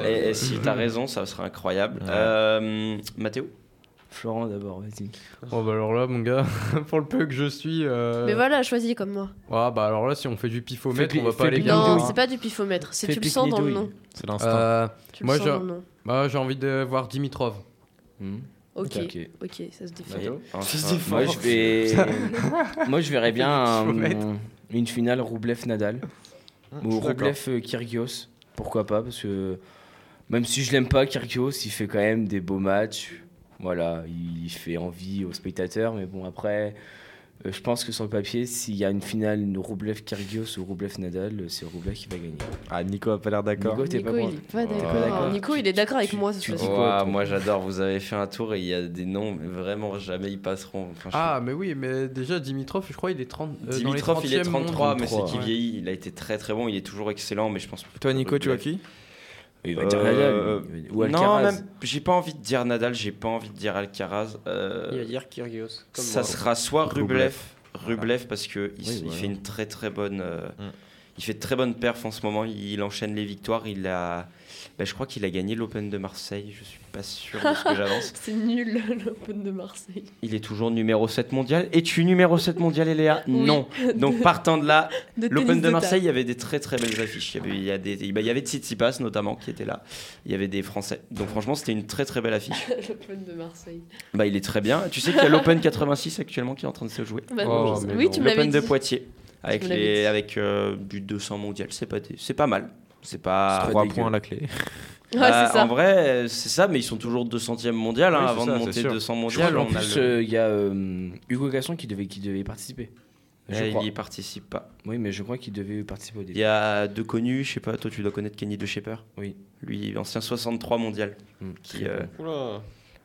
Et, et si t'as raison, ça sera incroyable. Ouais. Euh, Mathéo? Florent d'abord, vas-y. Oh bah alors là, mon gars, pour le peu que je suis. euh, Mais voilà, choisis comme moi. Ah bah alors là, si on fait du pifomètre, on va pas aller bien. Non, c'est pas du pifomètre, c'est tu le sens dans le nom. C'est l'instinct. Euh, Tu le moi, sens j'ai- dans le nom. bah, j'ai envie de voir Dimitrov. Hmm. Ok, Ok. ok, ça se défend. Enfin, fort. Moi, je vais. Moi, je verrais bien un- une finale Rublev-Nadal. je Ou. Rublev-Kyrgios. Pourquoi pas Parce que même si je l'aime pas, Kyrgios, il fait quand même des beaux matchs. Voilà, il fait envie aux spectateurs. Mais bon, après, Euh, je pense que sur le papier, s'il y a une finale Roublev-Kyrgios ou Roublev-Nadal, euh, c'est Roublev qui va gagner. Ah, Nico a pas l'air d'accord. Nico, t'es Nico, pas il bon. est pas T'es d'accord. Nico, il est d'accord avec moi cette fois-ci. Ouah, moi j'adore, vous avez fait un tour et il y a des noms, mais vraiment jamais ils passeront. Enfin, je Ah, mais oui, mais déjà Dimitrov, je crois, il est 30. euh, dans les Dimitrov, il est 30e 33, mais mondiaux. c'est qu'il Ouais. vieillit. Il a été très très bon, il est toujours excellent, mais je pense. Toi, Nico, tu vois qui? Il va dire Nadal, il- ou Euh, Non, Alcaraz. même, j'ai pas envie de dire Nadal, j'ai pas envie de dire Alcaraz. euh, Il va dire Kyrgios. comme ça moi. sera soit Rublev. Rublev, parce que il, Oui, il voilà. fait une très très bonne, euh, Mm. Il fait de très bonne perf en ce moment. Il, enchaîne les victoires. Il a, bah, je crois qu'il a gagné l'Open de Marseille. Je suis pas sûr de ce que j'avance. C'est nul l'Open de Marseille. Il est toujours numéro 7 mondial. Es-tu numéro 7 mondial, Eléa Non. Donc partant de là, De l'Open de de Marseille, il y avait des très très belles affiches. Il y avait, il y a des, bah, il y avait Tsitsipas notamment qui était là. Il y avait des Français. Donc franchement, c'était une très très belle affiche. L'Open de Marseille. Bah, il est très bien. Tu sais qu'il y a l'Open 86 actuellement qui est en train de se jouer. Bah, non, je sais- oui, tu L'Open de. Poitiers. Avec, les, avec euh, du 200 mondial. C'est pas, c'est pas mal. C'est pas. Trois points à la clé. Ouais, Bah, ça. En vrai, c'est ça, mais ils sont toujours 200e mondial hein, Oui, avant ça, de monter sûr. 200 Je crois mondial. a plus, le- euh, il y a euh, Hugo Gasson qui devait, qui devait y participer. Je crois. il y participe pas. Oui, mais je crois qu'il devait participer au début. Il y a deux connus, je sais pas, toi tu dois connaître Kenny De Shaper Oui. Lui, ancien 63 mondial. Hmm, qui, euh. Oula.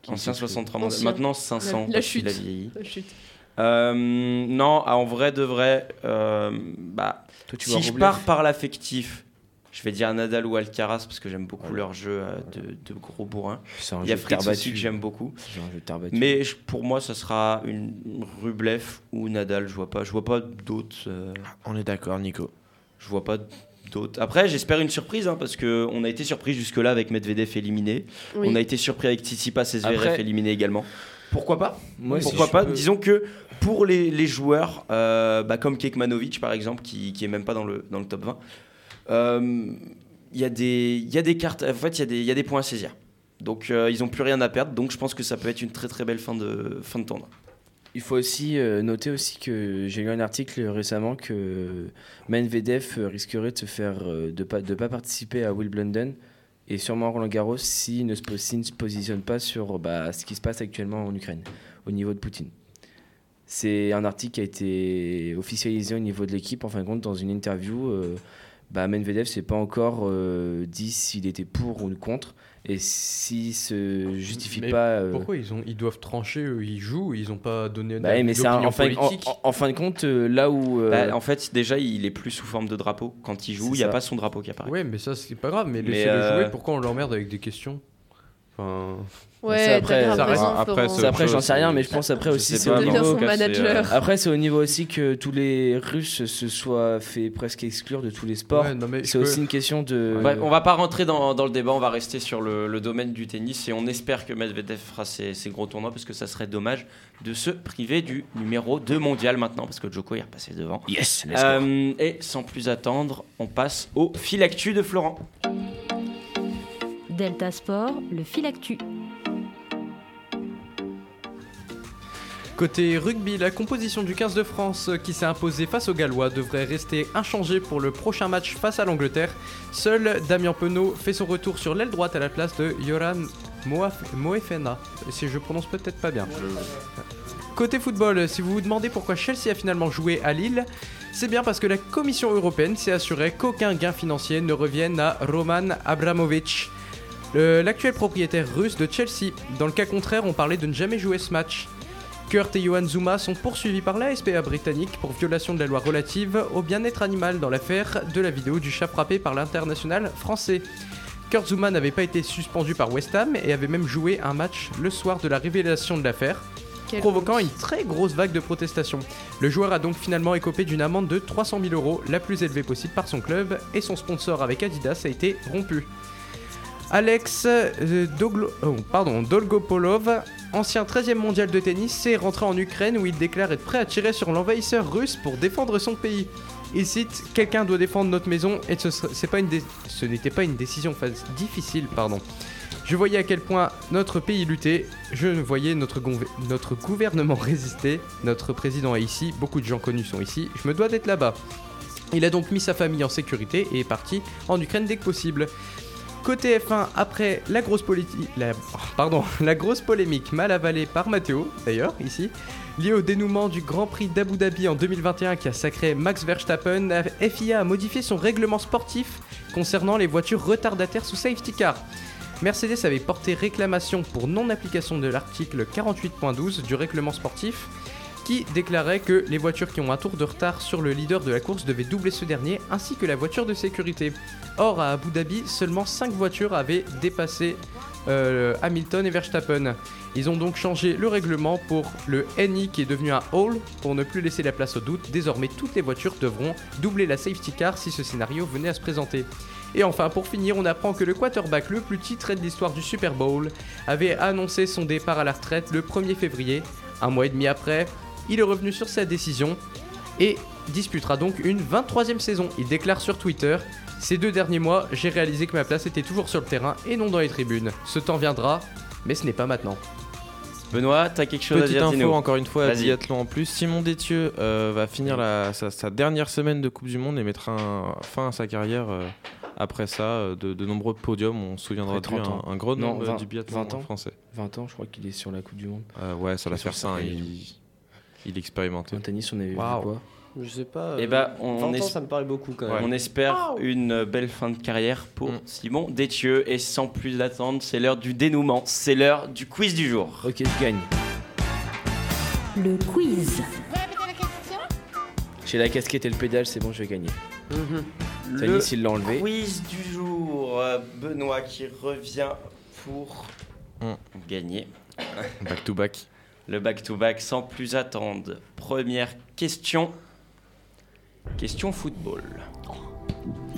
ancien Qui- 63 mondial. Maintenant 500 La- la parce qu'il a chute. vieilli. La chute. Euh, non, ah, en vrai de vrai, euh, bah, Toi, tu vois si je pars par l'affectif, je vais dire Nadal ou Alcaraz parce que j'aime beaucoup leur jeu euh, de, de gros un Il y a Fritz aussi que j'aime beaucoup. Un jeu. Mais je- pour moi, ça sera une Rublev ou Nadal. Je vois pas, je vois pas d'autres. euh, On est d'accord, Nico. je vois pas d'autres. Après, j'espère une surprise hein, parce que on a été surpris jusque-là avec Medvedev éliminé. Oui. On a été surpris avec Tsitsipas et Zverev Après- éliminé également. Pourquoi pas Moi, si Pourquoi je pas peux- Disons que pour les, les joueurs, euh, bah, comme Kekmanovic par exemple, qui, qui est même pas dans le, dans le top 20, euh, il y, a des- il y a des cartes. En fait, il y, a des- il y a des points à saisir. Donc, euh, ils ont plus rien à perdre. Donc, je pense que ça peut être une très très belle fin de, fin de tournoi. Il faut aussi euh, noter aussi que j'ai lu un article récemment que Medvedev euh, risquerait de se faire euh, de pas de pas participer à Wimbledon et sûrement Roland Garros s'il ne, se positionne pas sur bah, ce qui se passe actuellement en Ukraine au niveau de Poutine. C'est un article qui a été officialisé au niveau de l'équipe en fin de compte dans une interview. euh, bah, Medvedev s'est pas encore euh, dit s'il était pour ou contre et s'il se justifie Mais pas. euh, Pourquoi ils, ont, ils doivent trancher, eux, ils jouent, ils ont pas donné bah oui, mais c'est en, fin, en, politique en- en fin de compte, euh, là où. euh, Bah, en fait, déjà, il est plus sous forme de drapeau. Quand il joue, il n'y a pas son drapeau qui apparaît. Ouais, mais ça, c'est pas grave, mais Mais, laissez-le euh, jouer, pourquoi on l'emmerde avec des questions Enfin. Ouais, après, ça raison, reste- après, Florent. c'est après, j'en sais rien, mais je pense après Je aussi sais c'est au niveau. manager. euh, Après, c'est au niveau aussi que tous les Russes se soient fait presque exclure de tous les sports. Ouais, non, mais je c'est peux- aussi une question de. Bref, on va pas rentrer dans, dans le débat, on va rester sur le, le domaine du tennis et on espère que Medvedev fera ses, ses gros tournois parce que ça serait dommage de se priver du numéro 2 mondial maintenant parce que Djoko est repassé devant. Yes, let's go. Euh, et sans plus attendre, on passe au fil actu de Florent. Delta Sport, le fil actu. Côté rugby, la composition du 15 de France euh, qui s'est imposée face aux Gallois devrait rester inchangée pour le prochain match face à l'Angleterre. Seul Damien Penaud fait son retour sur l'aile droite à la place de Yoran Moaf- Moefena. Si je prononce peut-être pas bien. Côté football, si vous vous demandez pourquoi Chelsea a finalement joué à Lille, c'est bien parce que la Commission européenne s'est assurée qu'aucun gain financier ne revienne à Roman Abramovich, le- l'actuel propriétaire russe de Chelsea. Dans le cas contraire, on parlait de ne jamais jouer ce match. Kurt et Johan Zuma sont poursuivis par la SPA britannique pour violation de la loi relative au bien-être animal dans l'affaire de la vidéo du chat frappé par l'international français. Kurt Zuma n'avait pas été suspendu par West Ham et avait même joué un match le soir de la révélation de l'affaire, provoquant une très grosse vague de protestations. Le joueur a donc finalement écopé d'une amende de 300 000 euros, la plus élevée possible par son club, et son sponsor avec Adidas a été rompu. Alex euh, Doglo- oh, pardon, Dolgopolov, ancien 13e mondial de tennis, s'est rentré en Ukraine où il déclare être prêt à tirer sur l'envahisseur russe pour défendre son pays. Il cite Quelqu'un doit défendre notre maison et ce, c'est n'était pas une décision fa- difficile. pardon. Je voyais à quel point notre pays luttait, je voyais notre, notre gouvernement résister, notre président est ici, beaucoup de gens connus sont ici, je me dois d'être là-bas. Il a donc mis sa famille en sécurité et est parti en Ukraine dès que possible. Côté F1, après la grosse, polémique mal avalée par Matteo, d'ailleurs, ici, liée au dénouement du Grand Prix d'Abu Dhabi en 2021 qui a sacré Max Verstappen, FIA a modifié son règlement sportif concernant les voitures retardataires sous safety car. Mercedes avait porté réclamation pour non-application de l'article 48.12 du règlement sportif qui déclarait que les voitures qui ont un tour de retard sur le leader de la course devaient doubler ce dernier ainsi que la voiture de sécurité. Or, à Abu Dhabi, seulement 5 voitures avaient dépassé euh, Hamilton et Verstappen. Ils ont donc changé le règlement pour le NI qui est devenu un Hall pour ne plus laisser la place au doute. Désormais, toutes les voitures devront doubler la safety car si ce scénario venait à se présenter. Et enfin, pour finir, on apprend que le quarterback le plus titré de l'histoire du Super Bowl avait annoncé son départ à la retraite le 1er février. Un mois et demi après, il est revenu sur sa décision et disputera donc une 23e saison. Il déclare sur Twitter Ces deux derniers mois, j'ai réalisé que ma place était toujours sur le terrain et non dans les tribunes. Ce temps viendra, mais ce n'est pas maintenant. Benoît, t'as quelque chose Petite à dire info, dis-nous. encore une fois, à biathlon en plus. Simon Détieux euh, va finir la- sa, sa dernière semaine de Coupe du Monde et mettra un- fin à sa carrière euh, après ça. euh, De, de nombreux podiums, on se souviendra de lui, 30 un, un gros 20 du biathlon 20 ans. français. 20 ans, je crois qu'il est sur la Coupe du Monde. Euh, ouais, ça va Sur faire ça. Il, il. En tennis, on avait vu Waouh. quoi Je sais pas. Eh euh, ben, on, 20 ans, es- ça me paraît beaucoup quand même. on espère une belle fin de carrière pour Mm. Simon Détieux. Et sans plus attendre, c'est l'heure du dénouement. C'est l'heure du quiz du jour. Ok, je gagne. Le quiz. J'ai la casquette et le pédale, c'est bon, je vais gagner. Le Tanis, il l'a enlevé. quiz du jour. Euh, Benoît qui revient pour Mm. gagner. Back to back. Le back-to-back sans plus attendre. Première question. Question football.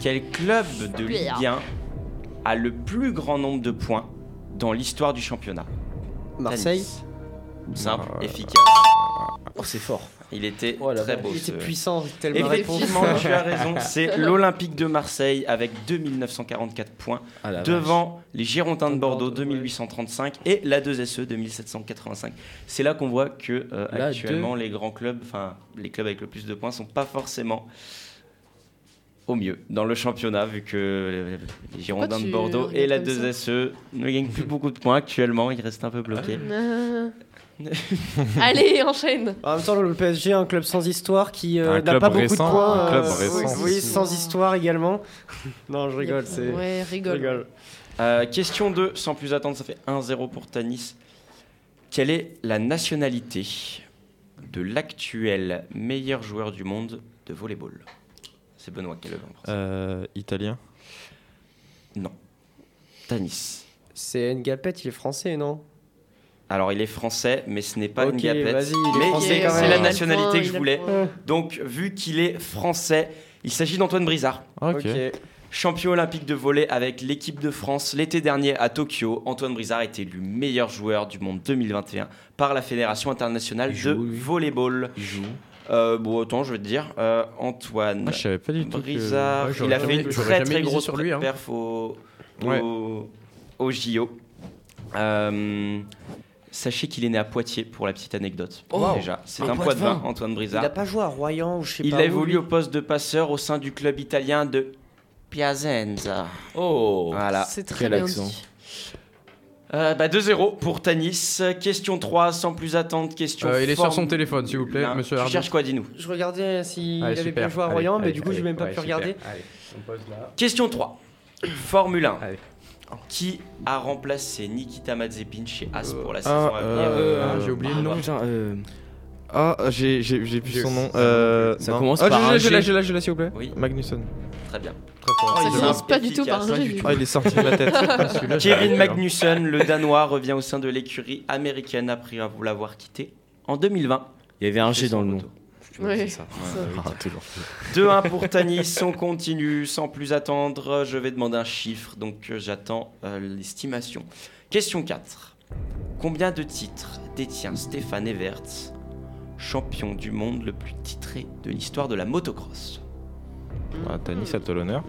Quel club de Ligue 1 a le plus grand nombre de points dans l'histoire du championnat? Marseille? Simple, Euh, efficace. Oh, c'est fort. Il était Oh là très beau. Il était puissant, tellement Effectivement, réponse. tu as raison. C'est l'Olympique de Marseille avec 2944 points Ah vache. devant les Girondins de Bordeaux Bordeaux, ouais. 2835 et la 2SE 2785. C'est là qu'on voit que euh, actuellement les grands clubs, enfin les clubs avec le plus de points sont pas forcément au mieux dans le championnat vu que les Girondins de Bordeaux et la regardes comme 2SE ne gagnent plus beaucoup de points actuellement, ils restent un peu bloqués. Allez, enchaîne. En même temps, le PSG, un club sans histoire qui euh, n'a pas beaucoup récent, de points. un club euh, récent. Oui, sans histoire également. non, je rigole, c'est. Ouais, Je rigole. rigole. Euh, question 2, sans plus attendre, ça fait 1-0 pour Tanis. Quelle est la nationalité de l'actuel meilleur joueur du monde de volleyball? C'est Benoît qui le en France. Euh, italien? Non. Tanis. C'est Ngapet, il est français, non? Alors il est français, mais ce n'est pas Ok, une gapette. vas-y, il est Mais français c'est la nationalité point, que je voulais. point. Donc vu qu'il est français, il s'agit d'Antoine Brizard. Ok. Champion olympique de volley avec l'équipe de France l'été dernier à Tokyo, Antoine Brizard est élu meilleur joueur du monde 2021 par la Fédération internationale Il de lui. volleyball. Il joue. Euh, bon, autant je vais te dire, euh, Antoine Ah, je savais pas du tout. que- Brizard, Ouais, il a fait une très très grosse sur lui, hein. perf au, au, Ouais. au JO. Euh, sachez qu'il est né à Poitiers pour la petite anecdote. Oh. déjà, c'est Un un poids de vin. Antoine Il Brizard. n'a pas joué à Royan ou je sais Il pas. a où, évolué au poste de passeur au sein du club italien de Piacenza. Oh Voilà. C'est très Quel bien accent. dit. Euh, bah 2-0 pour Tanis. Question 3, sans plus attendre. Question Euh, il est sur son téléphone, s'il vous plaît, Là, monsieur Tu cherches quoi, dis-nous Je regardais s'il Allez, avait bien joué à Allez, Royan, mais allez, du coup, allez, j'ai même pas pu super. regarder. Allez, on pose là. Question 3. Formule 1. Qui a remplacé Nikita Mazepin chez As pour la Ah, saison à venir? euh, Ah, j'ai oublié le nom. Putain, euh, Ah, j'ai j'ai- j'ai plus son nom. Euh, Ça non. commence ah, par je- un je l'ai, G. je l'ai, je l'ai, s'il vous plaît. Oui. Magnussen. Très bien. Ça il est commence pas du tout par pas un. Ah, il est sorti de ma tête. Kevin. Magnussen, le Danois, revient au sein de l'écurie américaine après l'avoir quitté en 2020. il y avait un G dans le nom. Moto. Ouais, c'est ça. ça. Ah, toujours. 2-1 pour Tanis, on continue sans plus attendre. Je vais demander un chiffre, donc euh, j'attends euh, l'estimation. Question 4. Combien de titres détient Stéphane Evert, champion du monde le plus titré de l'histoire de la motocross? Ah, Tanis, à toi l'honneur.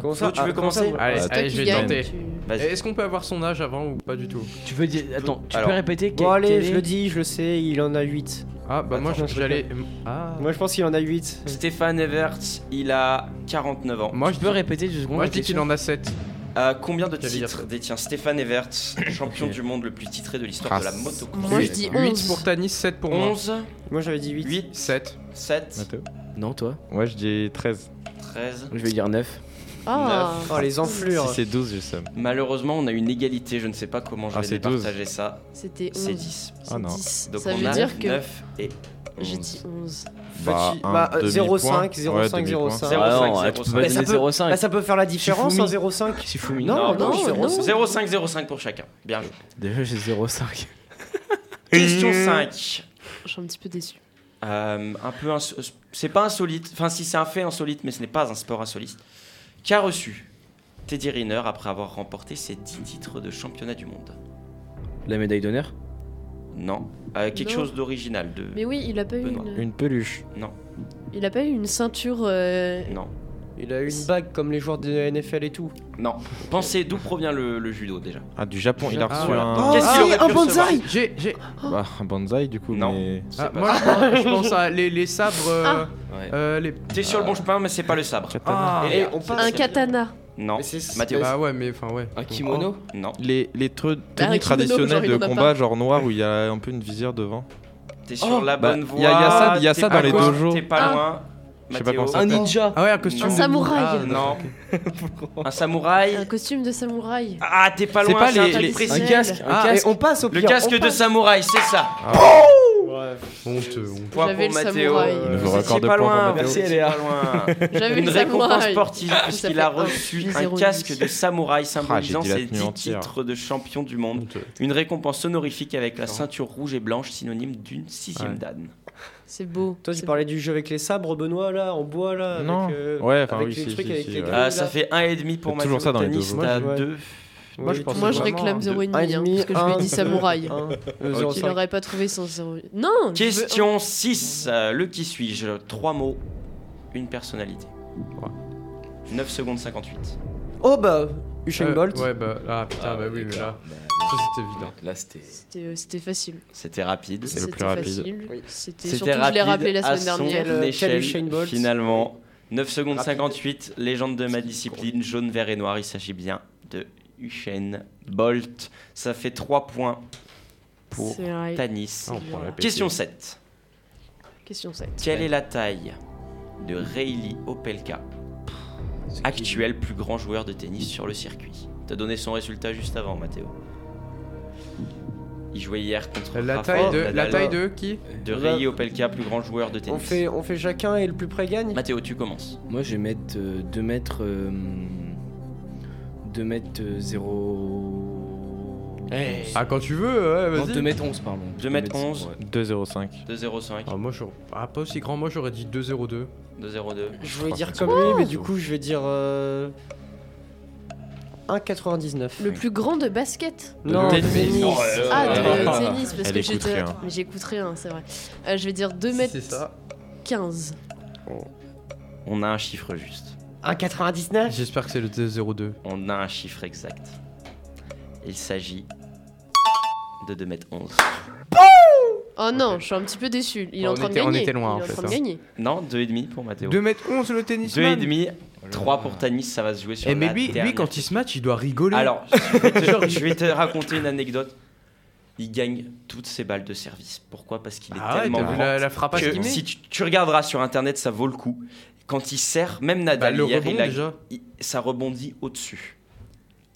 Comment Flo, tu veux ah, ça, commencer? Allez, je vais tenter. tu-. Est-ce qu'on peut avoir son âge avant ou pas du tout? Tu veux dire. Attends, tu Alors. peux répéter? Bon, allez, quel je le dis, je le sais, il en a 8. Ah, bah moi Attends, j'allais. Ah. Moi, je pense qu'il en a 8. Stéphane Evert, il a 49 ans. Moi Tu peux répéter deux secondes Moi je dis qu'il en a 7. Euh, combien de titres détient Stéphane Evert, champion Ok. du monde le plus titré de l'histoire de la moto Moi, je dis 8 11. pour Tanis, 7 pour moi. 11, Moi j'avais dit 8. 8, 7. 7, Mathéo Non, toi Ouais, je dis 13. 13. Je vais dire 9. Ah, Oh les enflures. Si c'est 12, je sais. Malheureusement, on a une égalité. Je ne sais pas comment je Ah, vais c'est 12. départager ça. c'était 11. C'est 10. C'est Ah non. 10. Donc Ça on veut a dire que 9 et j'ai 11. dit 11. Bah, Petit- un bah, euh, demi-point. 0,5, 0,5, Ouais, demi-point. 0,5. 0,5, Ah non, 0,5. tu peux pas Bah, ça, donner peut, 0,5. bah, ça peut faire la différence Shifumi. en 0,5 Shifumi. Non, Non, non, non, 0,5. 0,5, 0,5 pour chacun. Bien joué. Déjà, j'ai 0,5. Question 5. Je suis un petit peu déçu. Euh, un peu ins- c'est pas insolite. Enfin, si c'est un fait insolite, mais ce n'est pas un sport insolite. Qu'a reçu Teddy Riner après avoir remporté ses 10 titres de championnat du monde La médaille d'honneur Non. Euh, quelque Non. chose d'original. De... Mais oui, il a pas eu Benoît. une. Une peluche. Non, Il a pas eu une ceinture. euh, non, Il a eu une bague comme les joueurs de NFL et tout. non. Pensez d'où provient le, le judo déjà Ah, du Japon, il a Ah, reçu voilà. un. Qu'est-ce qu'il ah, aurait un recevoir bonsaï J'ai. j'ai- Bah, un bonsaï du coup, Non. mais. C'est Ah, pas moi, je pense à les, les sabres. euh, Ah. Ouais. euh, les... T'es sur le bon chemin, mais c'est pas le sabre. Ah, Et on passe- Un katana. Non. Mais c'est- Mathéo. Bah ouais, mais enfin, ouais. Un kimono Non. Les, les tre- Bah, tenues kimono, traditionnelles il de en a combat, pas. genre noir, où il y a un peu une visière devant. T'es sur la Bah, bonne y voie. a- y a ça- y a t'es ça pas dans les loin, dojos. T'es pas Ah. loin. Je sais pas Mathéo. comment ça Un ninja Ah ouais, un costume. Un de- samouraï. Ah, Non. Un samouraï. Un costume de samouraï. Ah, t'es pas C'est loin. c'est un les- truc les- précis. Un casque Un Ah, casque on passe au Le pire. casque on de passe. samouraï, c'est ça. Honteux, honteux. Point pour le Mathéo. Euh, de pas loin. Mathéo. vous étiez pas loin. J'avais Une le récompense sportive puisqu'il a reçu un casque de samouraï symbolisant Ah, ses tenue 10 entière. titres de champion du monde. Une récompense honorifique avec la ceinture rouge et blanche synonyme d'une sixième dan. C'est beau. Toi, tu parlais du jeu avec les sabres, Benoît, là, en bois, là Non. avec, euh, Ouais, enfin, avec oui, les si, si, avec si, les ouais. là. ça fait 1,5 pour C'est Mathieu. toujours ça dans les Moi, je- deux. Moi, je pense Moi, je réclame un 0,5 deux- hein, parce que je lui ai dit samouraï. euh. 0,5. Il n'aurait pas trouvé sans 0. Non veux Question 6. euh, le qui suis-je? Trois mots, une personnalité. 9 secondes 58. Oh bah, Usain Euh, Bolt. Ouais, bah. Ah putain, bah oui, mais là. Ça c'était évident. Là, c'était. C'était euh, c'était facile. C'était rapide. C'est le plus rapide. Oui. C'était surtout, je l'ai rapide rappelé la à semaine son dernière. Quel- échelle, finalement. 9 secondes Rapide. 58, légende de ma discipline, jaune, vert et noir. Il s'agit bien de Usain Bolt. Ça fait 3 points pour. Tanis. Ah, Question 7. Question 7. Quelle est la taille de Reilly Opelka, actuel plus grand joueur de tennis sur le circuit? T'as donné son résultat juste avant, Mathéo. Il jouait hier contre La Rafael taille de. La taille de qui de Reilly Opelka, plus grand joueur de tennis. On fait, on fait chacun et le plus près gagne Mathéo, tu commences. Moi, je vais mettre 2 mètres. 2 mètres 0. Ah, quand tu veux, ouais, vas-y. 2 mètres 11, pardon. 2 mètres 11, 2,05. 2,05, Ah, moi, j'aurais- ah, pas aussi grand, moi j'aurais dit 2-0-2. 2,02. Je voulais dire comme lui, mais du coup, je vais dire. euh, 1,99. Le plus grand de basket Non, tennis. tennis. Oh, euh, Ah, de euh, tennis, parce que écoute j'étais. rien. Mais j'écoute rien, c'est vrai. Euh, je vais dire 2 mètres C'est ça. 15. On a un chiffre juste. 1,99 J'espère que c'est le 2-0-2. On a un chiffre exact. Il s'agit de 2 mètres 11. Oh non, je suis un petit peu déçu. Il est On en train de on gagner. était loin, en fait, train de hein. gagner. Non, 2,5 pour Mathéo. 2m11 le tennis 2,5, 3 pour Tanis, ça va se jouer sur Eh, la mais lui, lui, quand il se match, il doit rigoler. Alors, je vais, te, je vais te raconter une anecdote. Il gagne toutes ses balles de service. Pourquoi? Parce qu'il est Ah ouais, tellement grand la, la frappage que si tu, tu regarderas sur internet, ça vaut le coup. Quand il sert, même Bah, Nadal le hier, rebond, il a- déjà. il- ça rebondit au-dessus.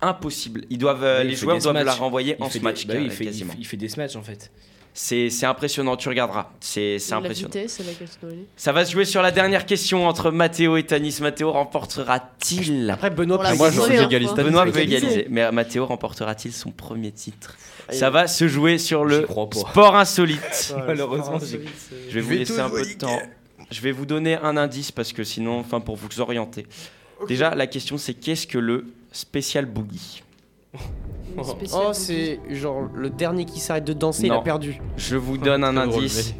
Impossible. Ils doivent, Oui, les joueurs doivent la renvoyer Il en fait des- smash bah oui, il fait, il quasiment. fait- il fait des smatchs en fait. C'est impressionnant, tu regarderas. C'est c'est La impressionnant. vitesse aller. Ça va se jouer sur la dernière question entre Mathéo et Tanis. Mathéo remportera-t-il? Après, Benoît la peut moi, première j'aurais fois. égalise Tanis. Benoît peut égaliser, mais Mathéo remportera-t-il son premier titre? Ça va se jouer sur le sport insolite. Malheureusement, j'ai- Je vais vous laisser un peu de temps. Je vais vous donner un indice parce que sinon, enfin pour vous orienter. Déjà, la question c'est qu'est-ce que le spécial boogie? Oh, c'est genre le dernier qui s'arrête de danser, il Non. a perdu. Je vous donne un drôle, indice.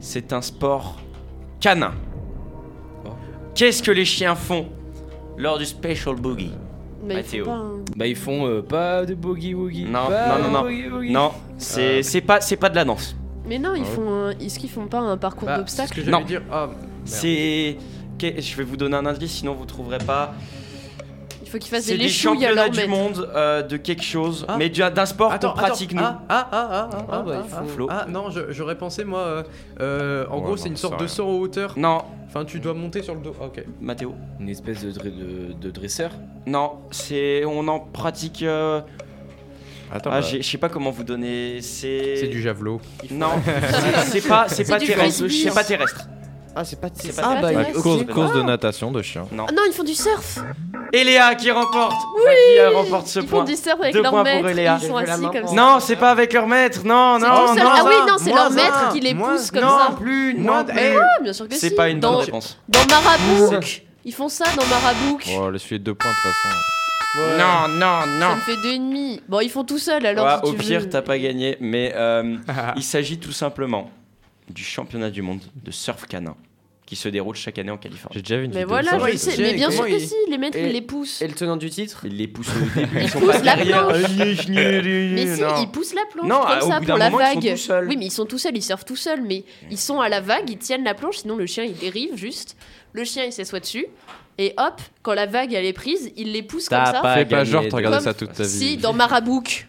C'est un sport canin. Qu'est-ce que les chiens font lors du special boogie Mais il Mathéo. pas un- Bah, ils font euh, pas de boogie woogie. Non, pas non, non, de non. boogie woogie. Non, c'est c'est pas c'est pas de la danse. Mais non, ils Ah ouais. font un... Est-ce qu'ils font pas un parcours Bah, c'est ce d'obstacles que Non. dire. Ah, merde. C'est que- je vais vous donner un indice sinon vous trouverez pas. Faut qu'ils fassent C'est des léchouilles à championnats leur du maître. monde euh, de quelque chose, Ah. mais du- d'un sport qu'on pratique nous. Ah, ah, ah, ah, ah, Ah, bah, il ah, faut- Flo. ah, non, je- j'aurais pensé moi. euh, euh, en Ouais, gros, non, c'est une ça sorte de rien. saut en hauteur. Non, Enfin, tu dois monter sur le dos. Ah, Ok. Mathéo. Une espèce de, dre- de, de dresseur. Non, c'est on en pratique. euh, Attends, ah, bah, j'ai- je sais pas comment vous donner. C'est. C'est du javelot. Non, c'est- c'est pas, c'est C'est pas du terrestre. frisbee. C'est pas terrestre. Ah, c'est pas. C'est pas Ah, bah, terrestre. bah, ok. course, course de Ah. natation de chien. Non. Ah non, ils font du surf. Eléa qui remporte. Bah, qui remporte ce Ils point. font du surf avec Deux leur points pour maître. Eléa. Ils sont assis comme ça. Non, c'est pas avec leur maître. Non, non, non. Ah oui, non, c'est leur maître qui les pousse comme non ça. plus, Moi, non plus. eh, Ah, bien sûr que C'est pas une bonne réponse. dans Marabouk. Ils font ça dans Marabouk. Oh, laisse-lui deux points de toute façon. Non, non, Ça non. me fait deux et demi. Bon, ils font tout seuls alors. Ouais, si au tu pire, t'as pas gagné, mais euh, il s'agit tout simplement du championnat du monde de surf canin qui se déroule chaque année en Californie. J'ai déjà vu une Mais vidéo. voilà, de je ça. sais. Mais bien sûr que si, les maîtres, Et- ils les poussent. Et le tenant du titre Ils les poussent au début, ils sont poussent pas la derrière. planche. Mais si, ils poussent la planche Non, comme ça pour la moment, ils sont vague. tout seuls. Oui, mais ils sont tout seuls, ils surfent tout seuls, mais ils sont à la vague, ils tiennent la planche, sinon le chien il dérive juste. Le chien il s'assoit dessus, et hop, quand la vague elle est prise, il les pousse comme ça. pas Fais pas genre, de- t'as regardé ça toute ta vie. Si, dans Marabouk.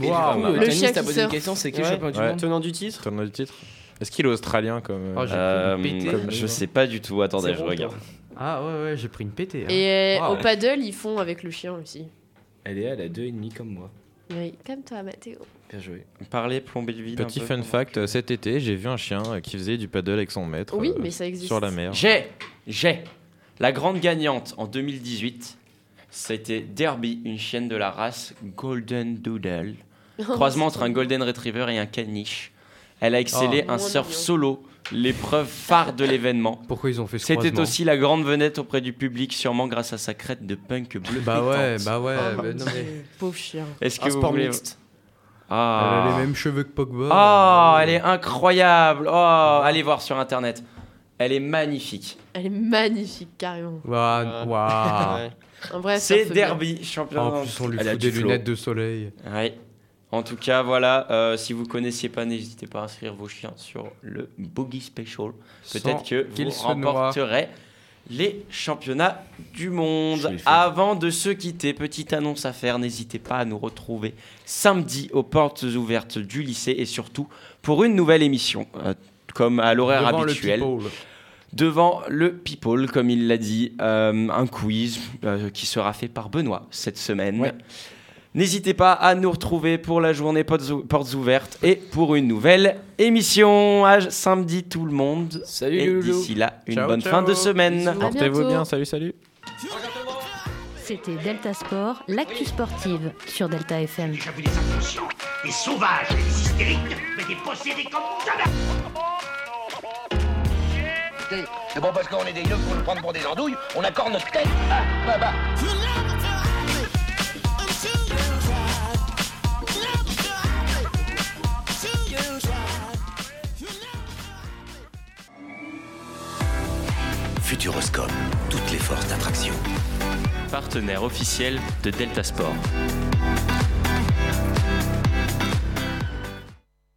Du coup, Le chien qui posé une question, c'est qui Ouais. le champion du Ouais. monde? Tenant du titre Tournoi du titre Est-ce qu'il est australien comme. Oh, j'ai Euh, comme- je sais pas du tout. Attendez, je bon, regarde. Ah ouais, ouais, j'ai pris une pétée. hein. Et euh, au paddle, ils font avec le chien aussi. Elle est elle a deux et demi comme moi. Oui, comme toi, Mathéo. Bien joué. Parler, plomber le vide. Petit un peu. fun fact, cet été, j'ai vu un chien euh, qui faisait du paddle avec son maître. Oui, euh, mais ça existe. Sur la mer. J'ai, j'ai. La grande gagnante en 2018, c'était Derby, une chienne de la race Golden Doodle. Croisement entre un Golden Retriever et un caniche. Elle a excellé Oh. un surf solo, l'épreuve phare de l'événement. Pourquoi ils ont fait ce C'était aussi la grande vedette auprès du public, sûrement grâce à sa crête de punk bleu. Bah ouais, bah ouais. Oh, bah non, mais... Pauvre chien. Est-ce que Un vous sport voulez... mixte. Ah. Elle a les mêmes cheveux que Pogba. Oh, elle est incroyable. Oh, allez voir sur internet. Elle est magnifique. Elle est magnifique, carrément. Waouh, waouh. Ouais. C'est. Derby, champion. En plus, on lui Elle fout des flow. lunettes de soleil. Ouais. En tout cas, voilà. euh, si vous connaissiez pas, n'hésitez pas à inscrire vos chiens sur le Boogie Special. Peut-être que vous remporterez les championnats du monde. le. Avant de se quitter, petite annonce à faire. N'hésitez pas à nous retrouver samedi aux portes ouvertes du lycée et surtout pour une nouvelle émission, euh, comme à l'horaire le habituel people. devant le People, comme il l'a dit, euh, un quiz euh, qui sera fait par Benoît cette semaine. Ouais. N'hésitez pas à nous retrouver pour la journée portes ou- portes ouvertes et pour une nouvelle émission. À samedi tout le monde. Salut, et Loulou. d'ici là, une Ciao, bonne ciao. fin de semaine. Portez-vous bien, salut, salut. C'était Delta Sport, l'actu sportive sur Delta FM. J'ai vu des inconscients, des sauvages, des hystériques, mais des possédés comme jamais. C'est bon parce qu'on est des yeux pour nous prendre pour des andouilles, on accorde notre tête. Ah, bah, bah. Futuroscope, toutes les forces d'attraction. Partenaire officiel de Delta Sport.